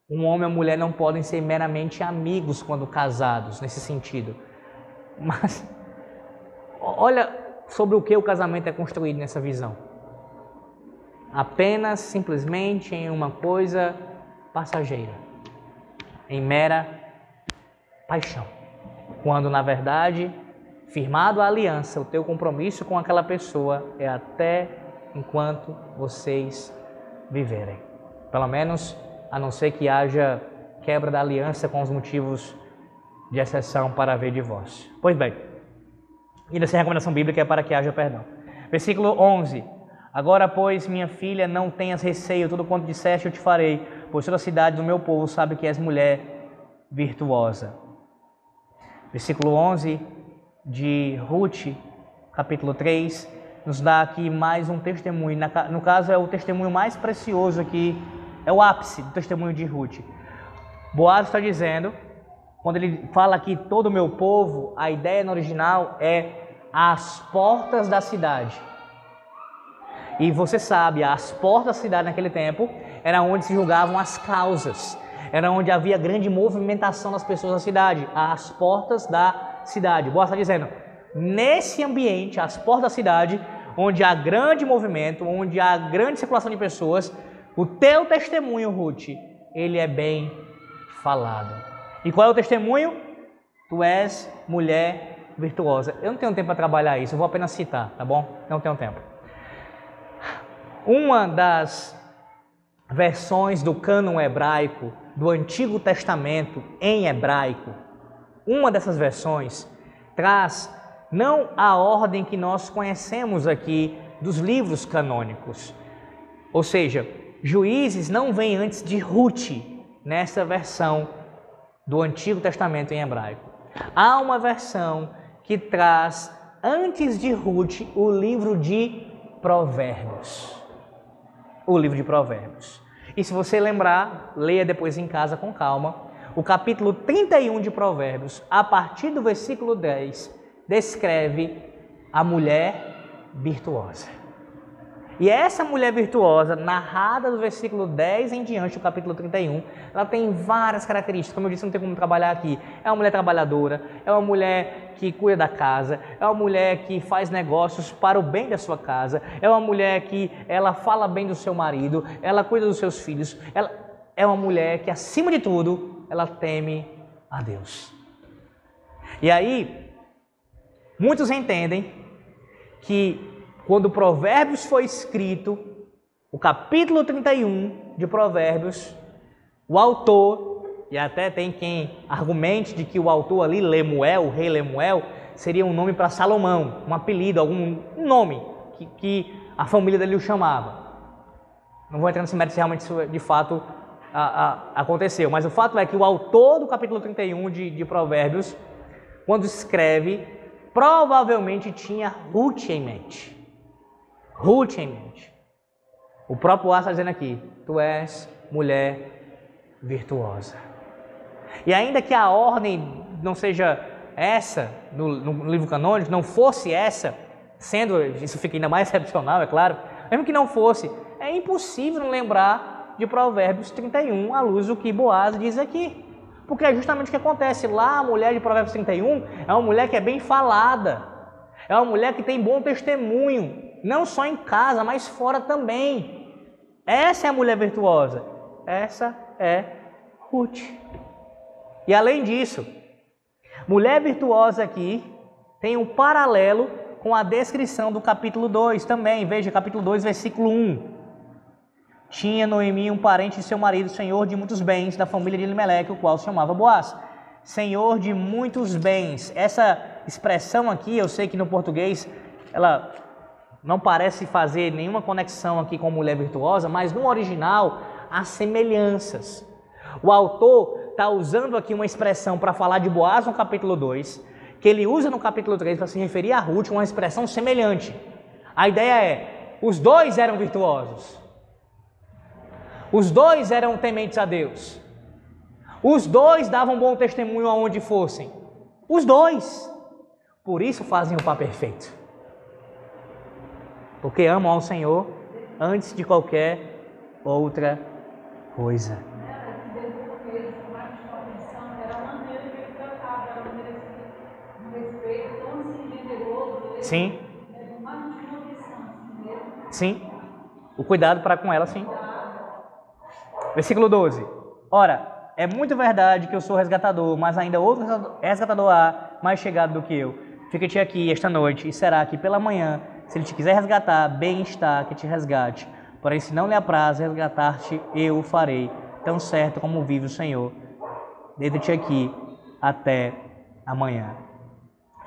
um homem e uma mulher não podem ser meramente amigos quando casados, nesse sentido. Mas olha sobre o que o casamento é construído nessa visão. Apenas, simplesmente em uma coisa passageira, em mera paixão. Quando na verdade, firmado a aliança, o teu compromisso com aquela pessoa é até enquanto vocês viverem. Pelo menos a não ser que haja quebra da aliança com os motivos de exceção para haver divórcio. Pois bem, ainda sem recomendação bíblica é para que haja perdão. Versículo 11. Agora, pois, minha filha, não tenhas receio, tudo quanto disseste eu te farei, pois toda a cidade do meu povo sabe que és mulher virtuosa. Versículo 11 de Ruth, capítulo 3, nos dá aqui mais um testemunho. No caso, é o testemunho mais precioso aqui, é o ápice do testemunho de Ruth. Boaz está dizendo, quando ele fala aqui todo o meu povo, a ideia no original é as portas da cidade. E você sabe, as portas da cidade naquele tempo era onde se julgavam as causas, era onde havia grande movimentação das pessoas da cidade, às portas da cidade. Boa está dizendo, nesse ambiente, às portas da cidade, onde há grande movimento, onde há grande circulação de pessoas, o teu testemunho, Ruth, ele é bem falado. E qual é o testemunho? Tu és mulher virtuosa. Eu não tenho tempo para trabalhar isso, eu vou apenas citar, tá bom? Não tenho tempo. Uma das versões do cânon hebraico do Antigo Testamento em hebraico, uma dessas versões traz não a ordem que nós conhecemos aqui dos livros canônicos. Ou seja, Juízes não vem antes de Ruth nessa versão do Antigo Testamento em hebraico. Há uma versão que traz antes de Ruth o livro de Provérbios o livro de Provérbios. E se você lembrar, leia depois em casa com calma, o capítulo 31 de Provérbios, a partir do versículo 10, descreve a mulher virtuosa. E essa mulher virtuosa, narrada do versículo 10 em diante do capítulo 31, ela tem várias características, como eu disse, não tem como trabalhar aqui. É uma mulher trabalhadora, é uma mulher que cuida da casa, é uma mulher que faz negócios para o bem da sua casa, é uma mulher que ela fala bem do seu marido, ela cuida dos seus filhos, ela é uma mulher que acima de tudo, ela teme a Deus. E aí, muitos entendem que quando Provérbios foi escrito, o capítulo 31 de Provérbios, o autor, e até tem quem argumente de que o autor ali, Lemuel, o rei Lemuel, seria um nome para Salomão, um apelido, algum nome que, que, a família dele o chamava. Não vou entrar nesse mérito se realmente isso de fato a, a, aconteceu, mas o fato é que o autor do capítulo 31 de, de Provérbios, quando escreve, provavelmente tinha Ruth em mente. Ruth em mente. O próprio Ar está dizendo aqui: Tu és mulher virtuosa. E ainda que a ordem não seja essa, no, no livro canônico, não fosse essa, sendo, isso fica ainda mais excepcional, é claro, mesmo que não fosse, é impossível não lembrar de Provérbios 31 à luz do que Boaz diz aqui. Porque é justamente o que acontece. Lá, a mulher de Provérbios 31 é uma mulher que é bem falada, é uma mulher que tem bom testemunho, não só em casa, mas fora também. Essa é a mulher virtuosa. Essa é Ruth. E além disso, mulher virtuosa aqui tem um paralelo com a descrição do capítulo 2 também. Veja, capítulo 2, versículo 1. Tinha Noemi um parente de seu marido, senhor de muitos bens, da família de Elimelec, o qual se chamava Boaz. Senhor de muitos bens. Essa expressão aqui, eu sei que no português ela não parece fazer nenhuma conexão aqui com mulher virtuosa, mas no original há semelhanças. O autor está usando aqui uma expressão para falar de Boaz no capítulo 2, que ele usa no capítulo 3 para se referir a Ruth, uma expressão semelhante. A ideia é: os dois eram virtuosos, os dois eram tementes a Deus, os dois davam bom testemunho aonde fossem, os dois, por isso fazem o par perfeito porque amam ao Senhor antes de qualquer outra coisa. Sim. Sim. O cuidado para com ela, sim. Versículo 12. Ora, é muito verdade que eu sou resgatador, mas ainda outro resgatador há mais chegado do que eu. Fica-te aqui esta noite e será que pela manhã se ele te quiser resgatar, bem está que te resgate. Porém, se não lhe apraz resgatar-te, eu o farei, tão certo como vive o Senhor. Deita-te aqui até amanhã.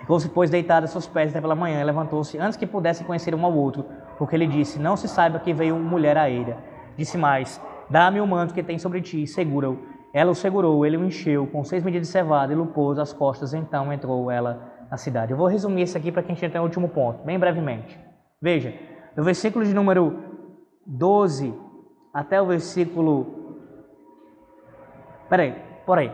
Ficou-se, pois, deitado a seus pés até pela manhã, e levantou-se antes que pudessem conhecer um ao outro, porque ele disse: Não se saiba que veio mulher a ele. Disse mais: Dá-me o manto que tem sobre ti, segura-o. Ela o segurou, ele o encheu com seis medidas de cevada e o pôs às costas. Então entrou ela na cidade. Eu vou resumir isso aqui para que a gente entre no último ponto, bem brevemente. Veja, do versículo de número 12 até o versículo. Peraí, porém.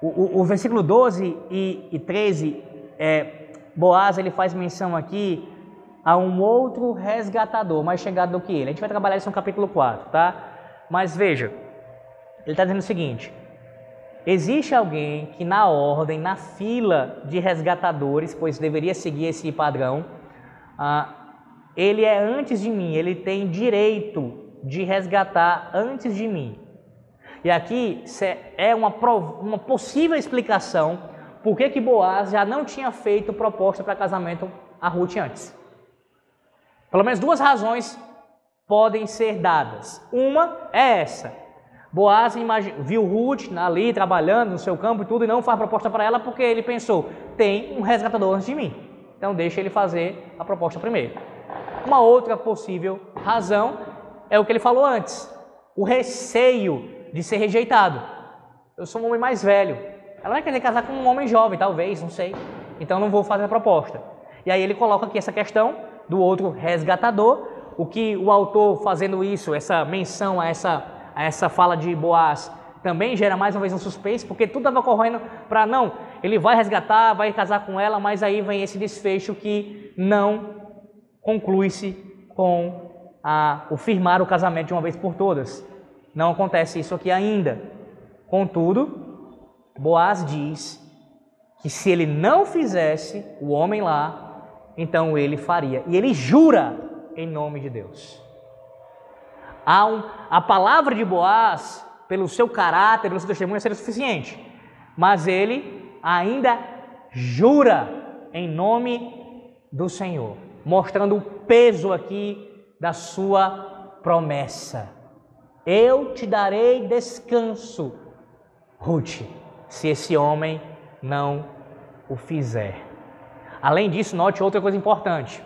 O, o, o versículo 12 e, e 13, é, Boaz ele faz menção aqui a um outro resgatador, mais chegado do que ele. A gente vai trabalhar isso no capítulo 4, tá? Mas veja, ele está dizendo o seguinte: Existe alguém que, na ordem, na fila de resgatadores, pois deveria seguir esse padrão, ah, ele é antes de mim, ele tem direito de resgatar antes de mim. E aqui é uma, uma possível explicação por que, que Boaz já não tinha feito proposta para casamento a Ruth antes. Pelo menos duas razões podem ser dadas. Uma é essa: Boaz viu Ruth ali trabalhando no seu campo e tudo e não faz proposta para ela porque ele pensou: tem um resgatador antes de mim, então deixa ele fazer a proposta primeiro. Uma outra possível razão é o que ele falou antes: o receio de ser rejeitado. Eu sou um homem mais velho. Ela vai querer casar com um homem jovem, talvez, não sei. Então não vou fazer a proposta. E aí ele coloca aqui essa questão do outro resgatador. O que o autor fazendo isso, essa menção a essa essa fala de Boaz também gera mais uma vez um suspense, porque tudo estava correndo para não, ele vai resgatar, vai casar com ela, mas aí vem esse desfecho que não conclui-se com a, o firmar o casamento de uma vez por todas. Não acontece isso aqui ainda. Contudo, Boaz diz que se ele não fizesse, o homem lá, então ele faria. E ele jura em nome de Deus. A, um, a palavra de Boaz, pelo seu caráter, pelo seu testemunho, seria suficiente. Mas ele ainda jura em nome do Senhor, mostrando o peso aqui da sua promessa. Eu te darei descanso, Ruth, se esse homem não o fizer. Além disso, note outra coisa importante.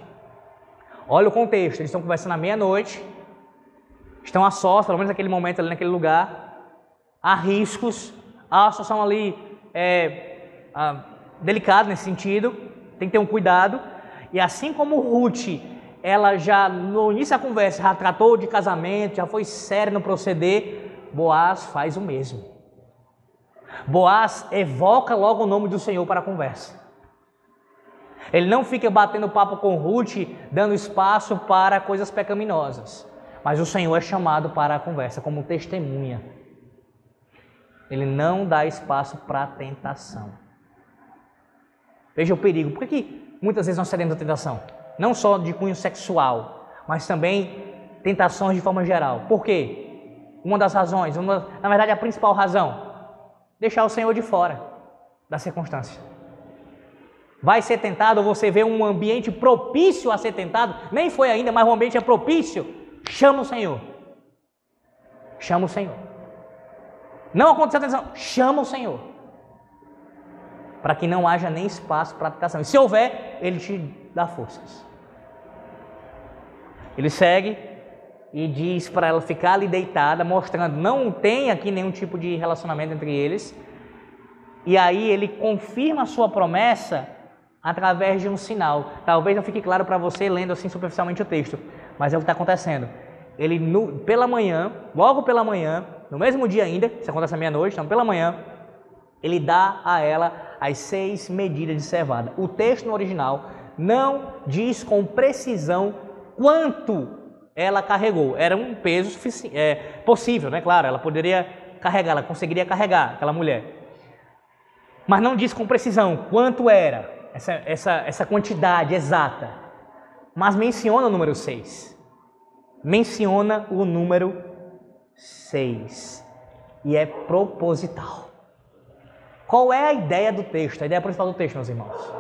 Olha o contexto, eles estão conversando à meia-noite, estão a sós, pelo menos naquele momento ali naquele lugar, há riscos, há uma situação ali é, ah, delicada nesse sentido, tem que ter um cuidado. E assim como Ruth, ela já no início da conversa já tratou de casamento, já foi séria no proceder, Boaz faz o mesmo. Boaz evoca logo o nome do Senhor para a conversa. Ele não fica batendo papo com Ruth, dando espaço para coisas pecaminosas. Mas o Senhor é chamado para a conversa como testemunha. Ele não dá espaço para tentação. Veja o perigo. Por que, que muitas vezes nós cedemos à tentação? Não só de cunho sexual, mas também tentações de forma geral. Por quê? Uma das razões, uma, na verdade a principal razão, deixar o Senhor de fora da circunstância. Vai ser tentado, você vê um ambiente propício a ser tentado, nem foi ainda, mas o ambiente é propício, chama o Senhor. Chama o Senhor. Não aconteceu a tentação, chama o Senhor. Para que não haja nem espaço para tentação. E se houver, Ele te dá forças. Ele segue e diz para ela ficar ali deitada, mostrando não tem aqui nenhum tipo de relacionamento entre eles. E aí ele confirma a sua promessa através de um sinal. Talvez não fique claro para você lendo assim superficialmente o texto, mas é o que está acontecendo. Ele no, pela manhã, logo pela manhã, no mesmo dia ainda, isso acontece à meia-noite, então pela manhã, ele dá a ela as seis medidas de cevada. O texto no original não diz com precisão quanto ela carregou. Era um peso é, possível, né? Claro, ela poderia carregar, ela conseguiria carregar aquela mulher. Mas não diz com precisão quanto era essa, essa, essa quantidade exata. Mas menciona o número 6. Menciona o número 6. E é proposital. Qual é a ideia do texto? A ideia principal do texto, meus irmãos?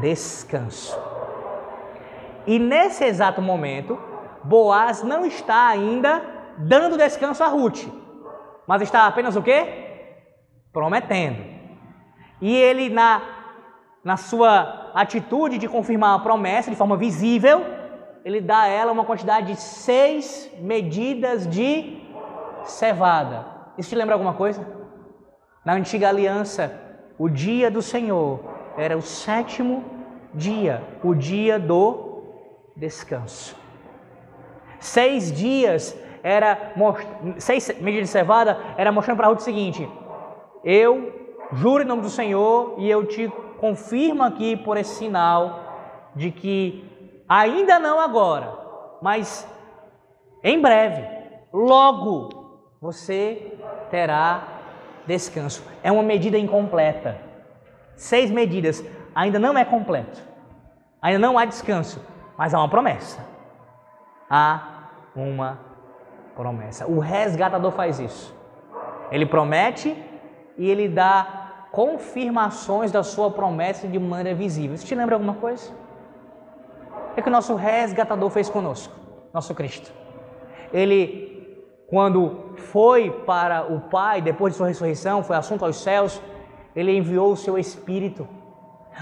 Descanso. E nesse exato momento, Boaz não está ainda dando descanso a Ruth, mas está apenas o quê? Prometendo. E ele, na, na sua atitude de confirmar a promessa de forma visível, ele dá a ela uma quantidade de seis medidas de cevada. Isso te lembra alguma coisa? Na antiga aliança, o dia do Senhor era o sétimo dia, o dia do descanso. Seis dias era seis medidas de cevada era mostrando para Ruth o seguinte: eu juro em nome do Senhor e eu te confirmo aqui por esse sinal de que ainda não agora, mas em breve, logo você terá descanso. É uma medida incompleta. Seis medidas ainda não é completo. Ainda não há descanso, mas há uma promessa há uma promessa. O resgatador faz isso. Ele promete e ele dá confirmações da sua promessa de maneira visível. Isso te lembra alguma coisa? É que o nosso resgatador fez conosco? Nosso Cristo. Ele, quando foi para o Pai, depois de sua ressurreição, foi assunto aos céus, ele enviou o seu Espírito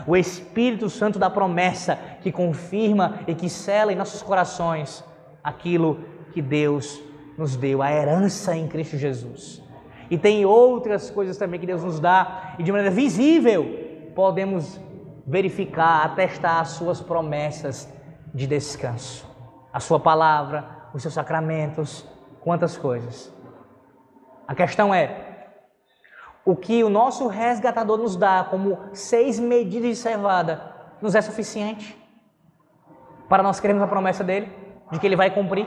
o Espírito Santo da promessa que confirma e que sela em nossos corações aquilo que Deus nos deu, a herança em Cristo Jesus. E tem outras coisas também que Deus nos dá, e de maneira visível podemos verificar, atestar as suas promessas de descanso, a sua palavra, os seus sacramentos, quantas coisas. A questão é: o que o nosso resgatador nos dá como seis medidas de cevada nos é suficiente para nós queremos a promessa dele? de que ele vai cumprir.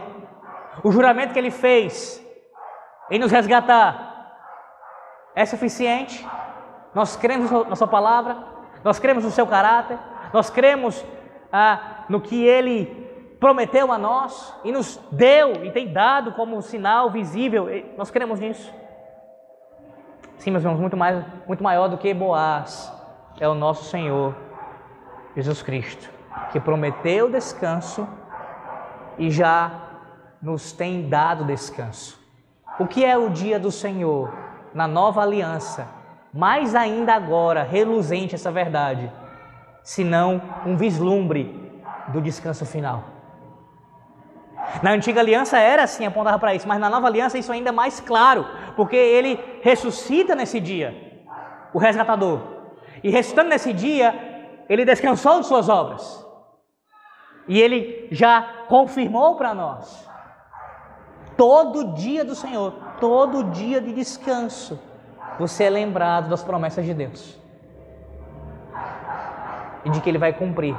O juramento que ele fez em nos resgatar é suficiente. Nós cremos na Sua palavra, nós cremos no Seu caráter, nós cremos ah, no que Ele prometeu a nós e nos deu e tem dado como sinal visível. Nós cremos nisso. Sim, meus irmãos, muito, mais, muito maior do que Boaz é o nosso Senhor Jesus Cristo, que prometeu descanso e já nos tem dado descanso. O que é o dia do Senhor na nova aliança? Mais ainda agora, reluzente essa verdade, senão um vislumbre do descanso final. Na antiga aliança era assim, apontava para isso, mas na nova aliança isso ainda é mais claro, porque ele ressuscita nesse dia, o resgatador. E ressuscitando nesse dia, ele descansou de suas obras. E ele já confirmou para nós. Todo dia do Senhor, todo dia de descanso, você é lembrado das promessas de Deus. E de que ele vai cumprir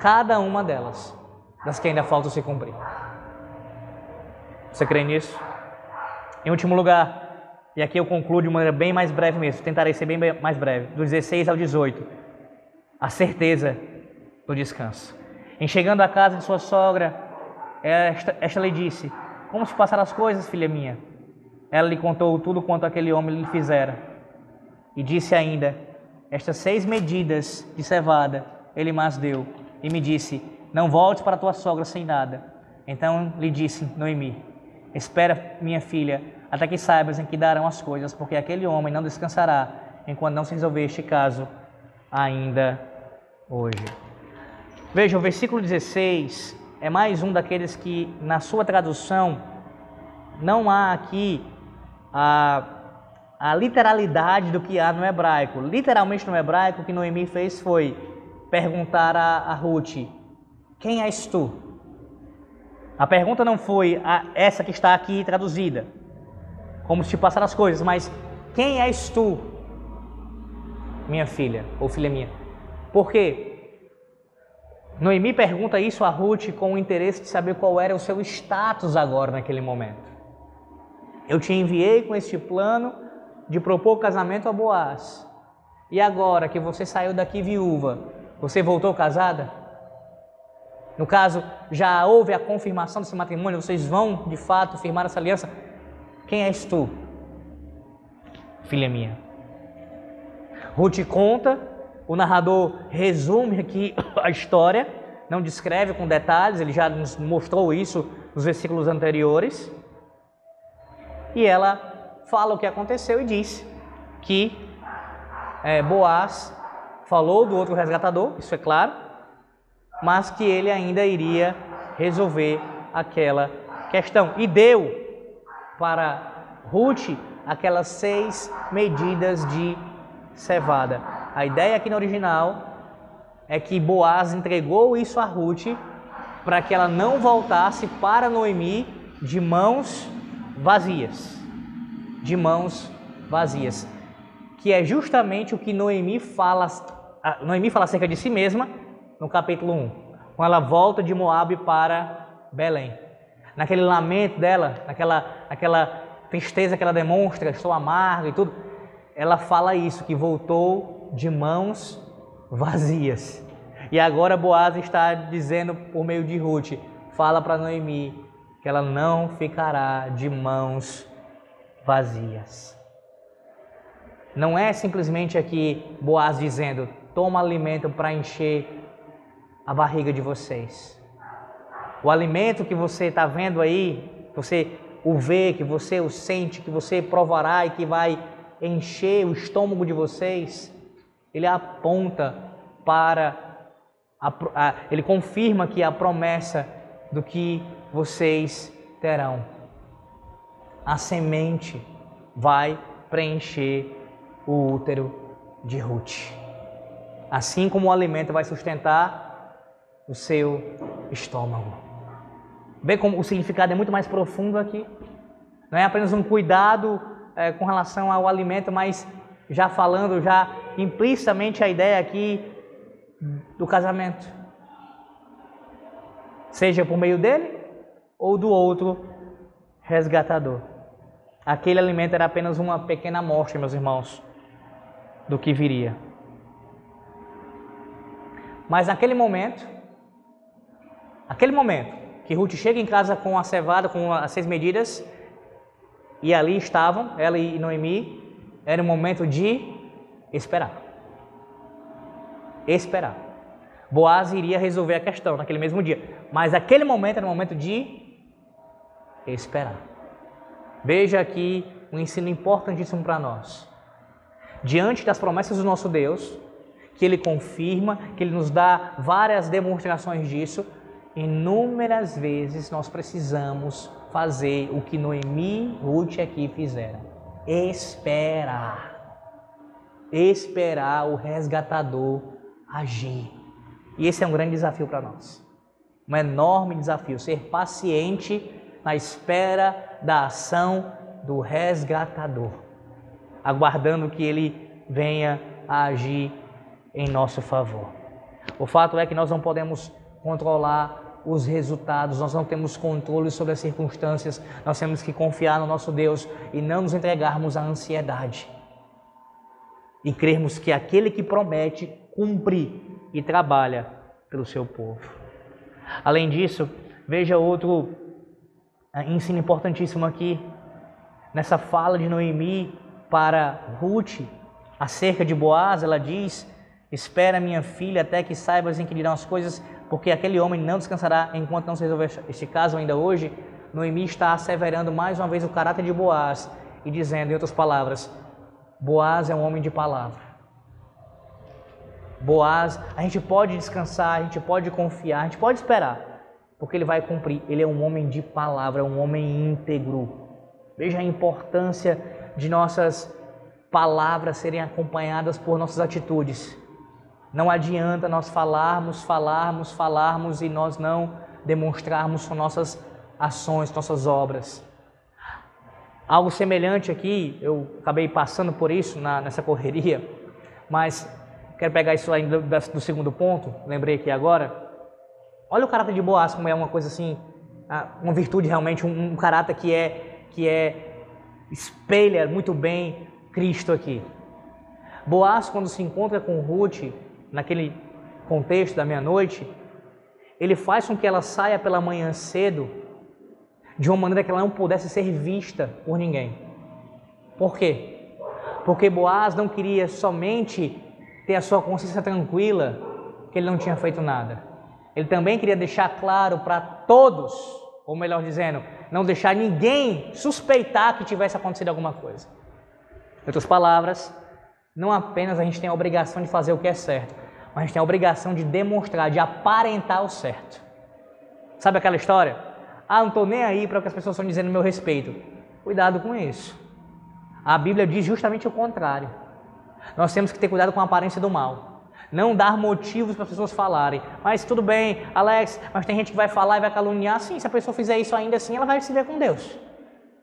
cada uma delas, das que ainda faltam se cumprir. Você crê nisso? Em último lugar, e aqui eu concluo de maneira bem mais breve mesmo, tentarei ser bem mais breve, do 16 ao 18, a certeza do descanso. Em chegando à casa de sua sogra, esta, esta lhe disse: Como se passaram as coisas, filha minha? Ela lhe contou tudo quanto aquele homem lhe fizera. E disse ainda: Estas seis medidas de cevada ele mas deu. E me disse: Não voltes para tua sogra sem nada. Então lhe disse Noemi: Espera, minha filha, até que saibas em que darão as coisas, porque aquele homem não descansará enquanto não se resolver este caso ainda hoje. Veja, o versículo 16 é mais um daqueles que, na sua tradução, não há aqui a, a literalidade do que há no hebraico. Literalmente no hebraico, o que Noemi fez foi perguntar a, a Ruth: Quem és tu? A pergunta não foi a, essa que está aqui traduzida, como se passaram as coisas, mas quem és tu, minha filha ou filha minha? Por quê? Noemi pergunta isso a Ruth com o interesse de saber qual era o seu status agora naquele momento. Eu te enviei com este plano de propor casamento a Boaz. E agora que você saiu daqui viúva, você voltou casada? No caso, já houve a confirmação desse matrimônio, vocês vão de fato firmar essa aliança. Quem és tu, filha minha? Ruth conta, o narrador resume aqui a história, não descreve com detalhes, ele já nos mostrou isso nos versículos anteriores. E ela fala o que aconteceu e diz que é, Boaz falou do outro resgatador, isso é claro, mas que ele ainda iria resolver aquela questão. E deu para Ruth aquelas seis medidas de cevada. A ideia aqui no original é que Boaz entregou isso a Ruth para que ela não voltasse para Noemi de mãos vazias. De mãos vazias. Que é justamente o que Noemi fala, Noemi fala acerca de si mesma no capítulo 1, quando ela volta de Moabe para Belém. Naquele lamento dela, naquela, naquela tristeza que ela demonstra, estou amarga e tudo, ela fala isso, que voltou de mãos vazias. E agora Boaz está dizendo por meio de Ruth, fala para Noemi que ela não ficará de mãos vazias. Não é simplesmente aqui Boaz dizendo, toma alimento para encher a barriga de vocês. O alimento que você está vendo aí, você o vê, que você o sente, que você provará e que vai encher o estômago de vocês, ele aponta para, a, a, ele confirma que a promessa do que vocês terão. A semente vai preencher o útero de Ruth. Assim como o alimento vai sustentar o seu estômago. Bem como o significado é muito mais profundo aqui. Não é apenas um cuidado é, com relação ao alimento, mas já falando já implicitamente a ideia aqui do casamento. Seja por meio dele ou do outro resgatador. Aquele alimento era apenas uma pequena amostra, meus irmãos, do que viria. Mas naquele momento, aquele momento que Ruth chega em casa com a cevada, com as seis medidas, e ali estavam, ela e Noemi, era o momento de esperar. Esperar. Boaz iria resolver a questão naquele mesmo dia, mas aquele momento era o momento de esperar. Veja aqui um ensino importantíssimo para nós. Diante das promessas do nosso Deus, que Ele confirma, que Ele nos dá várias demonstrações disso, inúmeras vezes nós precisamos fazer o que Noemi e Ruth aqui fizeram: esperar. Esperar o resgatador agir. E esse é um grande desafio para nós. Um enorme desafio, ser paciente na espera da ação do resgatador, aguardando que ele venha a agir em nosso favor. O fato é que nós não podemos controlar os resultados, nós não temos controle sobre as circunstâncias, nós temos que confiar no nosso Deus e não nos entregarmos à ansiedade. E crermos que aquele que promete cumpre e trabalha pelo seu povo. Além disso, veja outro eh, ensino importantíssimo aqui, nessa fala de Noemi para Ruth, acerca de Boaz, ela diz: Espera, minha filha, até que saibas em que dirão as coisas, porque aquele homem não descansará enquanto não se resolver este caso ainda hoje. Noemi está asseverando mais uma vez o caráter de Boaz e dizendo, em outras palavras, Boaz é um homem de palavra. Boaz, a gente pode descansar, a gente pode confiar, a gente pode esperar, porque ele vai cumprir. Ele é um homem de palavra, um homem íntegro. Veja a importância de nossas palavras serem acompanhadas por nossas atitudes. Não adianta nós falarmos, falarmos, falarmos e nós não demonstrarmos com nossas ações, nossas obras. Algo semelhante aqui, eu acabei passando por isso na, nessa correria, mas quero pegar isso ainda do, do segundo ponto, lembrei aqui agora. Olha o caráter de Boaz, como é uma coisa assim, ah, uma virtude realmente, um, um caráter que é, que é, espelha muito bem Cristo aqui. Boaz, quando se encontra com Ruth, naquele contexto da meia-noite, ele faz com que ela saia pela manhã cedo de uma maneira que ela não pudesse ser vista por ninguém. Por quê? Porque Boaz não queria somente ter a sua consciência tranquila que ele não tinha feito nada. Ele também queria deixar claro para todos, ou melhor dizendo, não deixar ninguém suspeitar que tivesse acontecido alguma coisa. Em outras palavras, não apenas a gente tem a obrigação de fazer o que é certo, mas a gente tem a obrigação de demonstrar, de aparentar o certo. Sabe aquela história? Ah, não estou nem aí para o que as pessoas estão dizendo a meu respeito. Cuidado com isso. A Bíblia diz justamente o contrário. Nós temos que ter cuidado com a aparência do mal. Não dar motivos para as pessoas falarem. Mas tudo bem, Alex, mas tem gente que vai falar e vai caluniar. Sim, se a pessoa fizer isso ainda assim, ela vai se ver com Deus.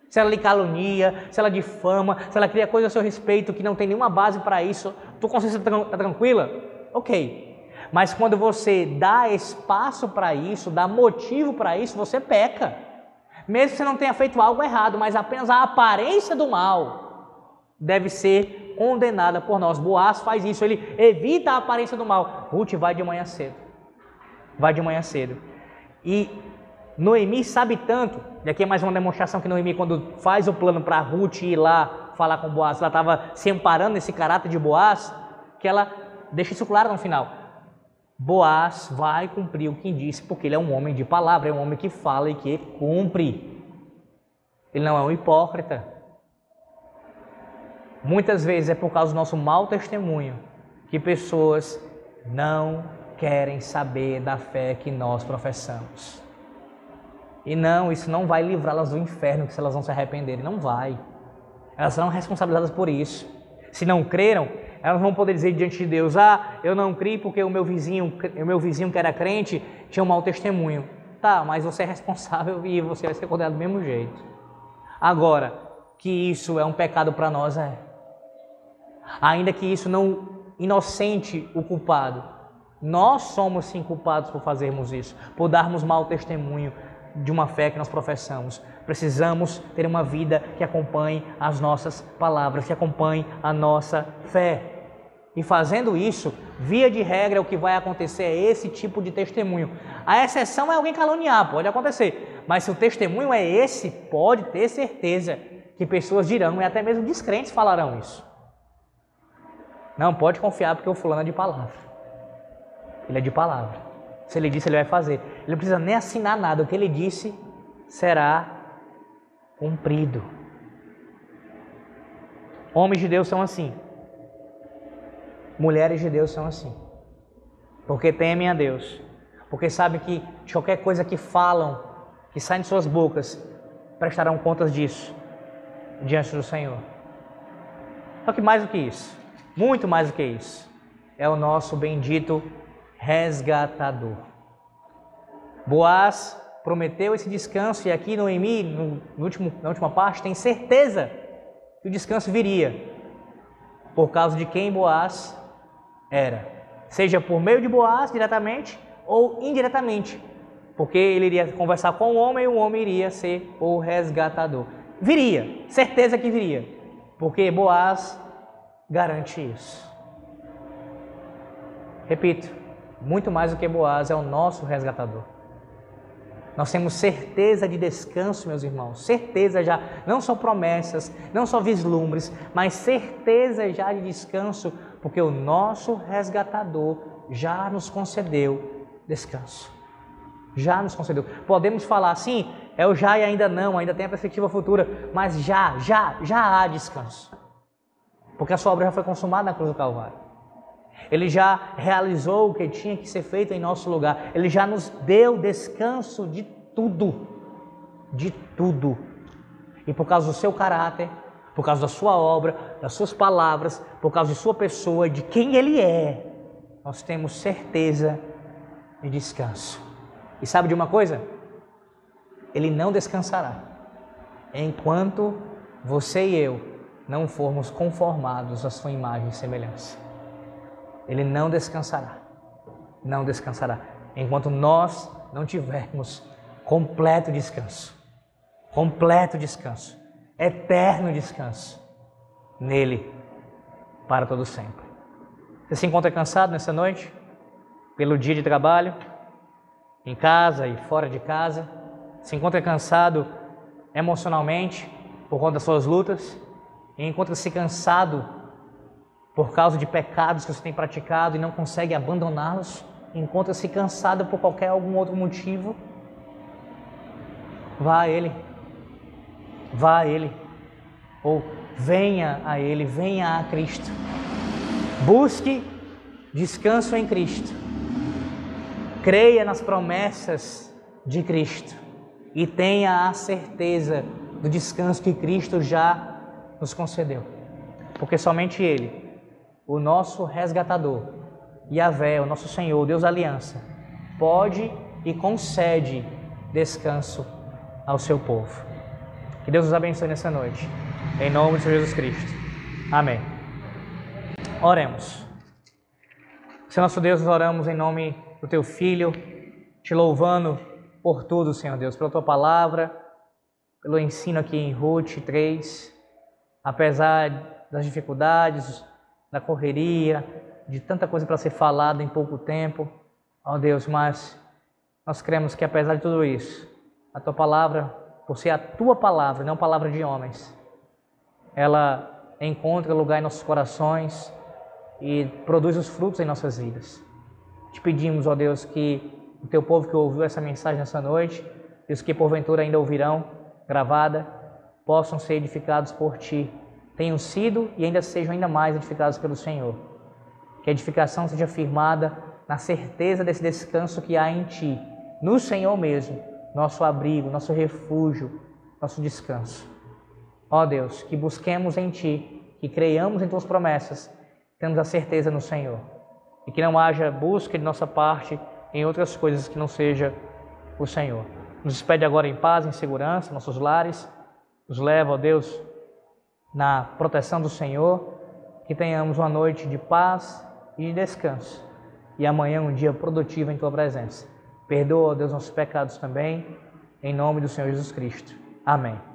Se ela lhe calunia, se ela difama, se ela cria coisa a seu respeito que não tem nenhuma base para isso, tua consciência está tranquila? Ok. Mas quando você dá espaço para isso, dá motivo para isso, você peca. Mesmo que você não tenha feito algo errado, mas apenas a aparência do mal deve ser condenada por nós. Boaz faz isso, ele evita a aparência do mal. Ruth vai de manhã cedo. Vai de manhã cedo. E Noemi sabe tanto, e aqui é mais uma demonstração que Noemi, quando faz o plano para Ruth ir lá falar com Boaz, ela estava se amparando nesse caráter de Boaz, que ela deixa isso claro no final. Boaz vai cumprir o que disse, porque ele é um homem de palavra, é um homem que fala e que cumpre. Ele não é um hipócrita. Muitas vezes é por causa do nosso mau testemunho que pessoas não querem saber da fé que nós professamos. E não, isso não vai livrá-las do inferno se elas não se arrependerem. Não vai. Elas serão responsabilizadas por isso. Se não creram, elas vão poder dizer diante de Deus: Ah, eu não criei porque o meu vizinho, o meu vizinho que era crente, tinha um mau testemunho. Tá, mas você é responsável e você vai ser condenado do mesmo jeito. Agora, que isso é um pecado para nós, é. Ainda que isso não inocente o culpado. Nós somos sim culpados por fazermos isso, por darmos mau testemunho de uma fé que nós professamos. Precisamos ter uma vida que acompanhe as nossas palavras, que acompanhe a nossa fé. E fazendo isso, via de regra, o que vai acontecer é esse tipo de testemunho. A exceção é alguém caluniar, pode acontecer. Mas se o testemunho é esse, pode ter certeza que pessoas dirão, e até mesmo descrentes falarão isso. Não, pode confiar porque o fulano é de palavra. Ele é de palavra. Se ele disse, ele vai fazer. Ele não precisa nem assinar nada. O que ele disse será cumprido. Homens de Deus são assim. Mulheres de Deus são assim. Porque temem a Deus. Porque sabem que de qualquer coisa que falam, que sai de suas bocas, prestarão contas disso diante do Senhor. Só que mais do que isso, muito mais do que isso, é o nosso bendito resgatador. Boaz prometeu esse descanso e aqui Noemi, no, no último, na última parte, tem certeza que o descanso viria por causa de quem Boaz era, seja por meio de Boaz diretamente ou indiretamente, porque ele iria conversar com o homem e o homem iria ser o resgatador. Viria, certeza que viria, porque Boaz garante isso. Repito, muito mais do que Boaz é o nosso resgatador. Nós temos certeza de descanso, meus irmãos, certeza já, não só promessas, não só vislumbres, mas certeza já de descanso, porque o nosso resgatador já nos concedeu descanso. Já nos concedeu. Podemos falar assim, é o já e ainda não, ainda tem a perspectiva futura, mas já, já, já há descanso. Porque a sua obra já foi consumada na cruz do Calvário. Ele já realizou o que tinha que ser feito em nosso lugar. Ele já nos deu descanso de tudo. De tudo. E por causa do seu caráter, por causa da sua obra, das suas palavras, por causa de sua pessoa, de quem ele é, nós temos certeza de descanso. E sabe de uma coisa? Ele não descansará enquanto você e eu não formos conformados à sua imagem e semelhança. Ele não descansará. Não descansará. Enquanto nós não tivermos completo descanso. Completo descanso. Eterno descanso. Nele. Para todo sempre. Você se encontra cansado nessa noite? Pelo dia de trabalho? Em casa e fora de casa? Se encontra cansado emocionalmente por conta das suas lutas? Encontra-se cansado por causa de pecados que você tem praticado e não consegue abandoná-los, encontra-se cansado por qualquer algum outro motivo, vá a Ele. Vá a Ele. Ou venha a Ele, venha a Cristo. Busque descanso em Cristo. Creia nas promessas de Cristo e tenha a certeza do descanso que Cristo já nos concedeu. Porque somente Ele o nosso resgatador, Yahvé, o nosso Senhor, Deus aliança, pode e concede descanso ao seu povo. Que Deus nos abençoe nessa noite. Em nome de Jesus Cristo. Amém. Oremos. Senhor nosso Deus, nós oramos em nome do teu Filho, te louvando por tudo, Senhor Deus, pela tua palavra, pelo ensino aqui em Ruth 3. Apesar das dificuldades, da correria, de tanta coisa para ser falada em pouco tempo. Ó Deus, mas nós cremos que apesar de tudo isso, a tua palavra, por ser a tua palavra, não palavra de homens, ela encontra lugar em nossos corações e produz os frutos em nossas vidas. Te pedimos, ó Deus, que o teu povo que ouviu essa mensagem nessa noite, e os que porventura ainda ouvirão gravada, possam ser edificados por ti tenham sido e ainda sejam ainda mais edificados pelo Senhor. Que a edificação seja firmada na certeza desse descanso que há em Ti, no Senhor mesmo, nosso abrigo, nosso refúgio, nosso descanso. Ó Deus, que busquemos em Ti, que creiamos em Tuas promessas, temos a certeza no Senhor. E que não haja busca de nossa parte em outras coisas que não seja o Senhor. Nos despede agora em paz, em segurança, nossos lares. Nos leva, ó Deus, na proteção do Senhor, que tenhamos uma noite de paz e de descanso. E amanhã um dia produtivo em tua presença. Perdoa, Deus, nossos pecados também, em nome do Senhor Jesus Cristo. Amém.